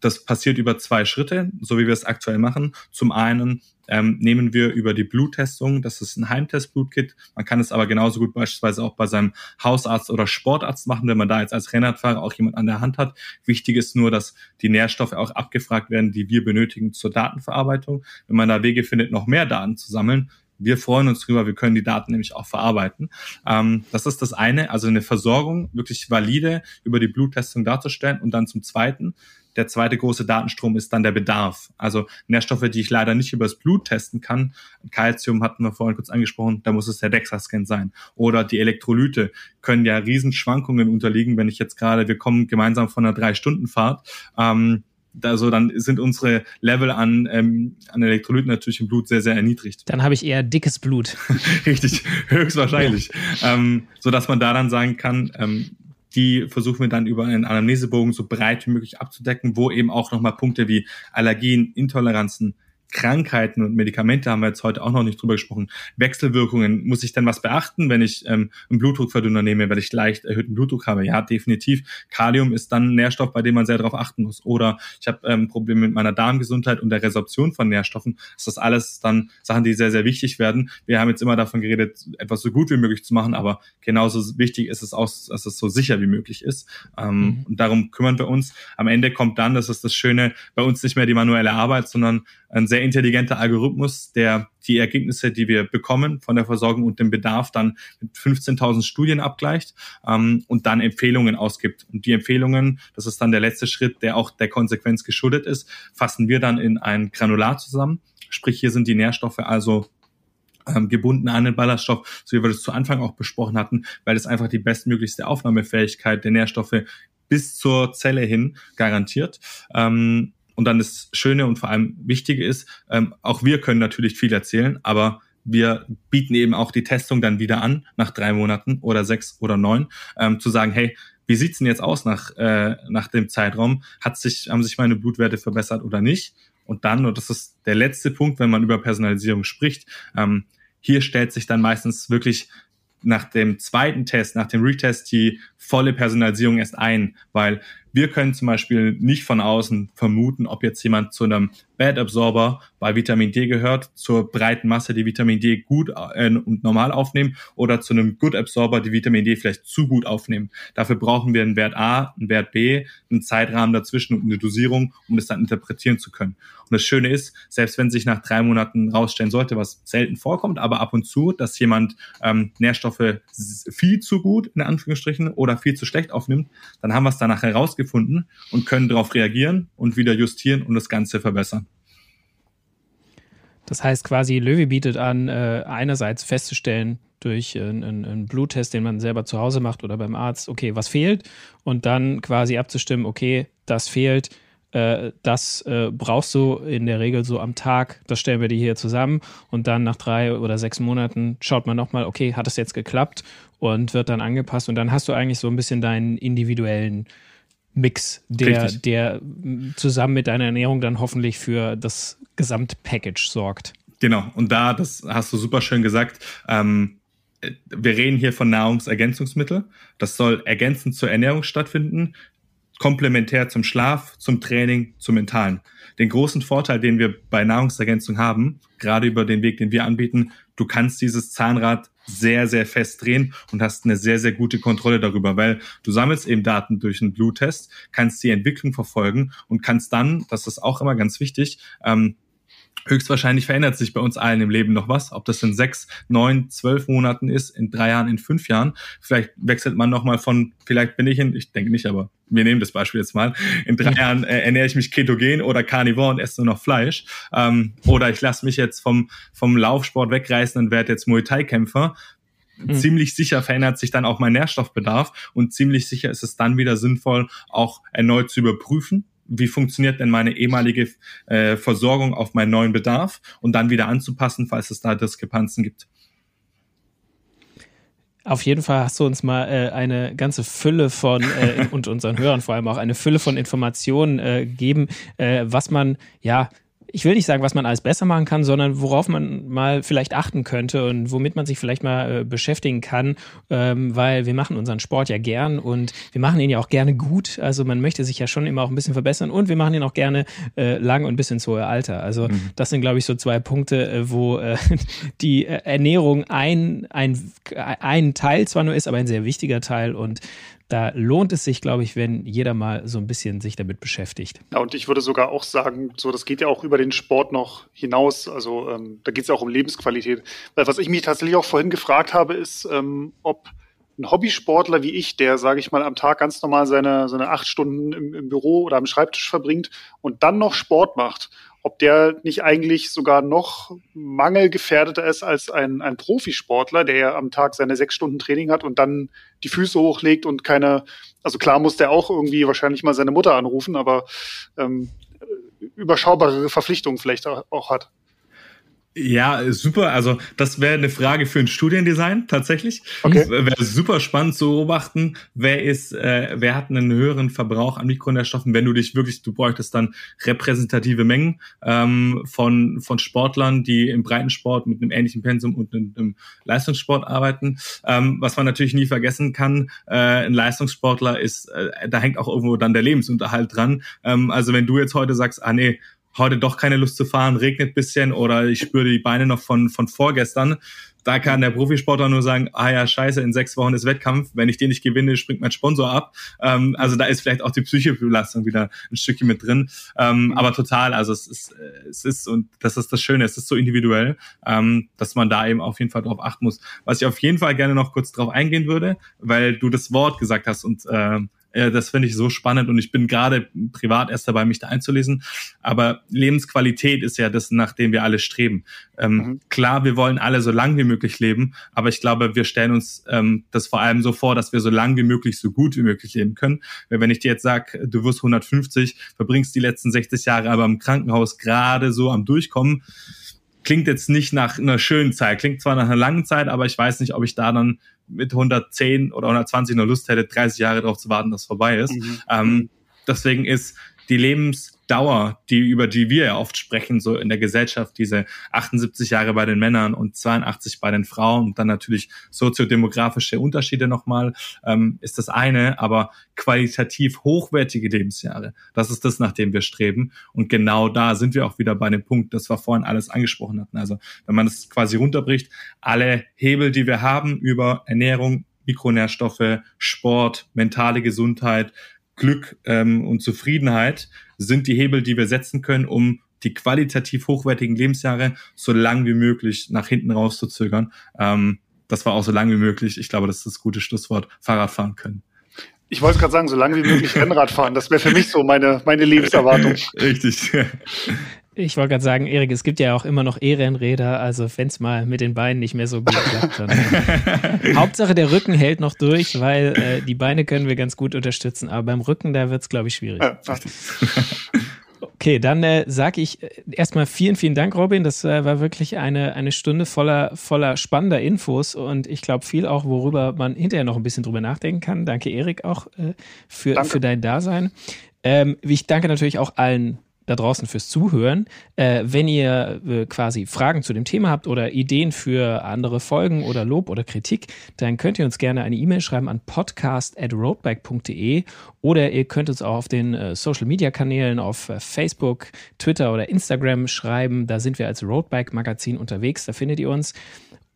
Das passiert über zwei Schritte, so wie wir es aktuell machen. Zum einen ähm, nehmen wir über die Bluttestung, das ist ein Heimtest-Blutkit. Man kann es aber genauso gut beispielsweise auch bei seinem Hausarzt oder Sportarzt machen, wenn man da jetzt als Rennradfahrer auch jemand an der Hand hat. Wichtig ist nur, dass die Nährstoffe auch abgefragt werden, die wir benötigen zur Datenverarbeitung. Wenn man da Wege findet, noch mehr Daten zu sammeln, wir freuen uns drüber, wir können die Daten nämlich auch verarbeiten. Ähm, das ist das eine, also eine Versorgung wirklich valide über die Bluttestung darzustellen. Und dann zum Zweiten, der zweite große Datenstrom ist dann der Bedarf. Also Nährstoffe, die ich leider nicht übers Blut testen kann. Calcium hatten wir vorhin kurz angesprochen, da muss es der DEXA-Scan sein. Oder die Elektrolyte können ja Riesenschwankungen unterliegen, wenn ich jetzt gerade, wir kommen gemeinsam von einer Drei-Stunden-Fahrt, ähm, also dann sind unsere Level an, ähm, an Elektrolyten natürlich im Blut sehr, sehr erniedrigt. Dann habe ich eher dickes Blut. Richtig, höchstwahrscheinlich. Ja. Ähm, so dass man da dann sagen kann, ähm, die versuchen wir dann über einen Anamnesebogen so breit wie möglich abzudecken, wo eben auch nochmal Punkte wie Allergien, Intoleranzen, Krankheiten und Medikamente haben wir jetzt heute auch noch nicht drüber gesprochen. Wechselwirkungen, muss ich denn was beachten, wenn ich ähm, einen Blutdruckverdünner nehme, weil ich leicht erhöhten Blutdruck habe? Ja, definitiv. Kalium ist dann ein Nährstoff, bei dem man sehr darauf achten muss. Oder ich habe ähm, Probleme mit meiner Darmgesundheit und der Resorption von Nährstoffen. Das ist alles dann Sachen, die sehr, sehr wichtig werden. Wir haben jetzt immer davon geredet, etwas so gut wie möglich zu machen, aber genauso wichtig ist es auch, dass es so sicher wie möglich ist. Ähm, mhm. Und darum kümmern wir uns. Am Ende kommt dann, das ist das Schöne, bei uns nicht mehr die manuelle Arbeit, sondern ein sehr intelligenter Algorithmus, der die Ergebnisse, die wir bekommen von der Versorgung und dem Bedarf dann mit 15.000 Studien abgleicht ähm, und dann Empfehlungen ausgibt. Und die Empfehlungen, das ist dann der letzte Schritt, der auch der Konsequenz geschuldet ist, fassen wir dann in ein Granular zusammen. Sprich, hier sind die Nährstoffe also ähm, gebunden an den Ballaststoff, so wie wir das zu Anfang auch besprochen hatten, weil es einfach die bestmöglichste Aufnahmefähigkeit der Nährstoffe bis zur Zelle hin garantiert. Ähm, und dann das Schöne und vor allem Wichtige ist, ähm, auch wir können natürlich viel erzählen, aber wir bieten eben auch die Testung dann wieder an, nach drei Monaten oder sechs oder neun, ähm, zu sagen, hey, wie sieht's denn jetzt aus nach, äh, nach dem Zeitraum? Hat sich, haben sich meine Blutwerte verbessert oder nicht? Und dann, und das ist der letzte Punkt, wenn man über Personalisierung spricht, ähm, hier stellt sich dann meistens wirklich nach dem zweiten Test, nach dem Retest die volle Personalisierung erst ein, weil wir können zum Beispiel nicht von außen vermuten, ob jetzt jemand zu einem Bad Absorber bei Vitamin D gehört, zur breiten Masse, die Vitamin D gut äh, und normal aufnehmen, oder zu einem Good Absorber, die Vitamin D vielleicht zu gut aufnehmen. Dafür brauchen wir einen Wert A, einen Wert B, einen Zeitrahmen dazwischen und eine Dosierung, um das dann interpretieren zu können. Und das Schöne ist, selbst wenn sich nach drei Monaten rausstellen sollte, was selten vorkommt, aber ab und zu, dass jemand ähm, Nährstoffe viel zu gut, in Anführungsstrichen, oder viel zu schlecht aufnimmt, dann haben wir es danach herausgefunden, gefunden und können darauf reagieren und wieder justieren und das Ganze verbessern. Das heißt quasi, Löwy bietet an, äh, einerseits festzustellen durch einen, einen Bluttest, den man selber zu Hause macht oder beim Arzt, okay, was fehlt? Und dann quasi abzustimmen, okay, das fehlt, äh, das äh, brauchst du in der Regel so am Tag, das stellen wir dir hier zusammen. Und dann nach drei oder sechs Monaten schaut man nochmal, okay, hat es jetzt geklappt und wird dann angepasst. Und dann hast du eigentlich so ein bisschen deinen individuellen Mix, der, der zusammen mit deiner Ernährung dann hoffentlich für das Gesamtpackage sorgt. Genau, und da, das hast du super schön gesagt, ähm, äh, wir reden hier von Nahrungsergänzungsmittel. Das soll ergänzend zur Ernährung stattfinden, komplementär zum Schlaf, zum Training, zum Mentalen. Den großen Vorteil, den wir bei Nahrungsergänzung haben, gerade über den Weg, den wir anbieten, du kannst dieses Zahnrad sehr, sehr fest drehen und hast eine sehr, sehr gute Kontrolle darüber, weil du sammelst eben Daten durch einen Bluttest, kannst die Entwicklung verfolgen und kannst dann, das ist auch immer ganz wichtig, ähm, höchstwahrscheinlich verändert sich bei uns allen im Leben noch was, ob das in sechs, neun, zwölf Monaten ist, in drei Jahren, in fünf Jahren. Vielleicht wechselt man nochmal von, vielleicht bin ich in, ich denke nicht, aber wir nehmen das Beispiel jetzt mal, in drei ja. Jahren äh, ernähre ich mich ketogen oder carnivore und esse nur noch Fleisch. Ähm, oder ich lasse mich jetzt vom, vom Laufsport wegreißen und werde jetzt Muay Thai-Kämpfer. Mhm. Ziemlich sicher verändert sich dann auch mein Nährstoffbedarf und ziemlich sicher ist es dann wieder sinnvoll, auch erneut zu überprüfen, wie funktioniert denn meine ehemalige äh, Versorgung auf meinen neuen Bedarf und dann wieder anzupassen, falls es da Diskrepanzen gibt. Auf jeden Fall hast du uns mal äh, eine ganze Fülle von äh, und unseren Hörern vor allem auch eine Fülle von Informationen äh, gegeben, äh, was man ja ich will nicht sagen, was man alles besser machen kann, sondern worauf man mal vielleicht achten könnte und womit man sich vielleicht mal äh, beschäftigen kann, ähm, weil wir machen unseren Sport ja gern und wir machen ihn ja auch gerne gut. Also man möchte sich ja schon immer auch ein bisschen verbessern und wir machen ihn auch gerne äh, lang und bis ins hohe Alter. Also mhm. das sind, glaube ich, so zwei Punkte, äh, wo äh, die äh, Ernährung ein, ein, ein Teil zwar nur ist, aber ein sehr wichtiger Teil und da lohnt es sich, glaube ich, wenn jeder mal so ein bisschen sich damit beschäftigt. Ja, und ich würde sogar auch sagen, so das geht ja auch über den Sport noch hinaus. Also ähm, da geht es ja auch um Lebensqualität. Weil was ich mich tatsächlich auch vorhin gefragt habe, ist, ähm, ob ein Hobbysportler wie ich, der, sage ich mal, am Tag ganz normal seine, seine acht Stunden im, im Büro oder am Schreibtisch verbringt und dann noch Sport macht, ob der nicht eigentlich sogar noch mangelgefährdeter ist als ein, ein Profisportler, der ja am Tag seine sechs Stunden Training hat und dann die Füße hochlegt und keine, also klar muss der auch irgendwie wahrscheinlich mal seine Mutter anrufen, aber ähm, überschaubare Verpflichtungen vielleicht auch hat. Ja, super. Also das wäre eine Frage für ein Studiendesign tatsächlich. Okay. Wäre super spannend zu beobachten, wer ist, äh, wer hat einen höheren Verbrauch an Mikronährstoffen, wenn du dich wirklich, du bräuchtest dann repräsentative Mengen ähm, von von Sportlern, die im Breitensport mit einem ähnlichen Pensum und einem Leistungssport arbeiten. Ähm, was man natürlich nie vergessen kann, äh, ein Leistungssportler ist, äh, da hängt auch irgendwo dann der Lebensunterhalt dran. Ähm, also wenn du jetzt heute sagst, ah nee, heute doch keine Lust zu fahren, regnet bisschen oder ich spüre die Beine noch von, von vorgestern. Da kann der Profisportler nur sagen, ah ja, scheiße, in sechs Wochen ist Wettkampf. Wenn ich den nicht gewinne, springt mein Sponsor ab. Ähm, also da ist vielleicht auch die psychische Belastung wieder ein Stückchen mit drin. Ähm, aber total, also es ist, es ist, und das ist das Schöne, es ist so individuell, ähm, dass man da eben auf jeden Fall drauf achten muss. Was ich auf jeden Fall gerne noch kurz drauf eingehen würde, weil du das Wort gesagt hast und äh, äh, das finde ich so spannend und ich bin gerade privat erst dabei, mich da einzulesen. Aber Lebensqualität ist ja das, nach dem wir alle streben. Ähm, mhm. Klar, wir wollen alle so lang wie möglich leben, aber ich glaube, wir stellen uns ähm, das vor allem so vor, dass wir so lang wie möglich, so gut wie möglich leben können. Weil wenn ich dir jetzt sage, du wirst 150, verbringst die letzten 60 Jahre aber im Krankenhaus gerade so am Durchkommen, klingt jetzt nicht nach einer schönen Zeit, klingt zwar nach einer langen Zeit, aber ich weiß nicht, ob ich da dann mit 110 oder 120 noch Lust hätte, 30 Jahre darauf zu warten, dass es vorbei ist. Mhm. Ähm, deswegen ist die Lebensdauer, die über die wir ja oft sprechen, so in der Gesellschaft, diese 78 Jahre bei den Männern und 82 bei den Frauen und dann natürlich soziodemografische Unterschiede nochmal, ähm, ist das eine, aber qualitativ hochwertige Lebensjahre, das ist das, nach dem wir streben. Und genau da sind wir auch wieder bei dem Punkt, das wir vorhin alles angesprochen hatten. Also wenn man es quasi runterbricht, alle Hebel, die wir haben über Ernährung, Mikronährstoffe, Sport, mentale Gesundheit, Glück ähm, und Zufriedenheit sind die Hebel, die wir setzen können, um die qualitativ hochwertigen Lebensjahre so lang wie möglich nach hinten rauszuzögern. Ähm, das war auch so lang wie möglich. Ich glaube, das ist das gute Schlusswort. Fahrrad fahren können. Ich wollte gerade sagen, so lange wie möglich Rennrad fahren. Das wäre für mich so meine, meine Lebenserwartung. Richtig. Ich wollte gerade sagen, Erik, es gibt ja auch immer noch E-Rennräder, also wenn es mal mit den Beinen nicht mehr so gut klappt, dann. Hauptsache der Rücken hält noch durch, weil äh, die Beine können wir ganz gut unterstützen, aber beim Rücken, da wird es, glaube ich, schwierig. Okay, dann äh, sage ich äh, erstmal vielen, vielen Dank, Robin. Das äh, war wirklich eine, eine Stunde voller, voller spannender Infos und ich glaube viel auch, worüber man hinterher noch ein bisschen drüber nachdenken kann. Danke, Erik, auch äh, für, für dein Dasein. Ähm, ich danke natürlich auch allen da draußen fürs Zuhören. Äh, wenn ihr äh, quasi Fragen zu dem Thema habt oder Ideen für andere Folgen oder Lob oder Kritik, dann könnt ihr uns gerne eine E-Mail schreiben an podcast.roadbike.de oder ihr könnt uns auch auf den äh, Social Media Kanälen auf äh, Facebook, Twitter oder Instagram schreiben. Da sind wir als Roadbike Magazin unterwegs. Da findet ihr uns.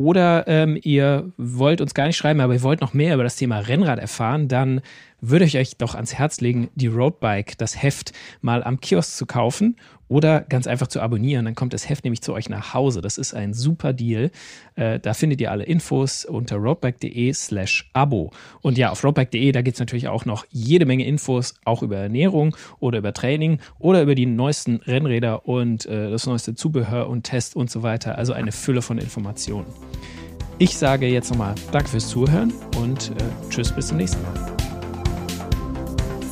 Oder ähm, ihr wollt uns gar nicht schreiben, aber ihr wollt noch mehr über das Thema Rennrad erfahren, dann würde ich euch doch ans Herz legen, die Roadbike, das Heft, mal am Kiosk zu kaufen oder ganz einfach zu abonnieren. Dann kommt das Heft nämlich zu euch nach Hause. Das ist ein super Deal. Äh, da findet ihr alle Infos unter roadbike.de slash Abo. Und ja, auf roadbike.de, da gibt es natürlich auch noch jede Menge Infos, auch über Ernährung oder über Training oder über die neuesten Rennräder und äh, das neueste Zubehör und Test und so weiter. Also eine Fülle von Informationen. Ich sage jetzt nochmal Danke fürs Zuhören und äh, tschüss bis zum nächsten Mal.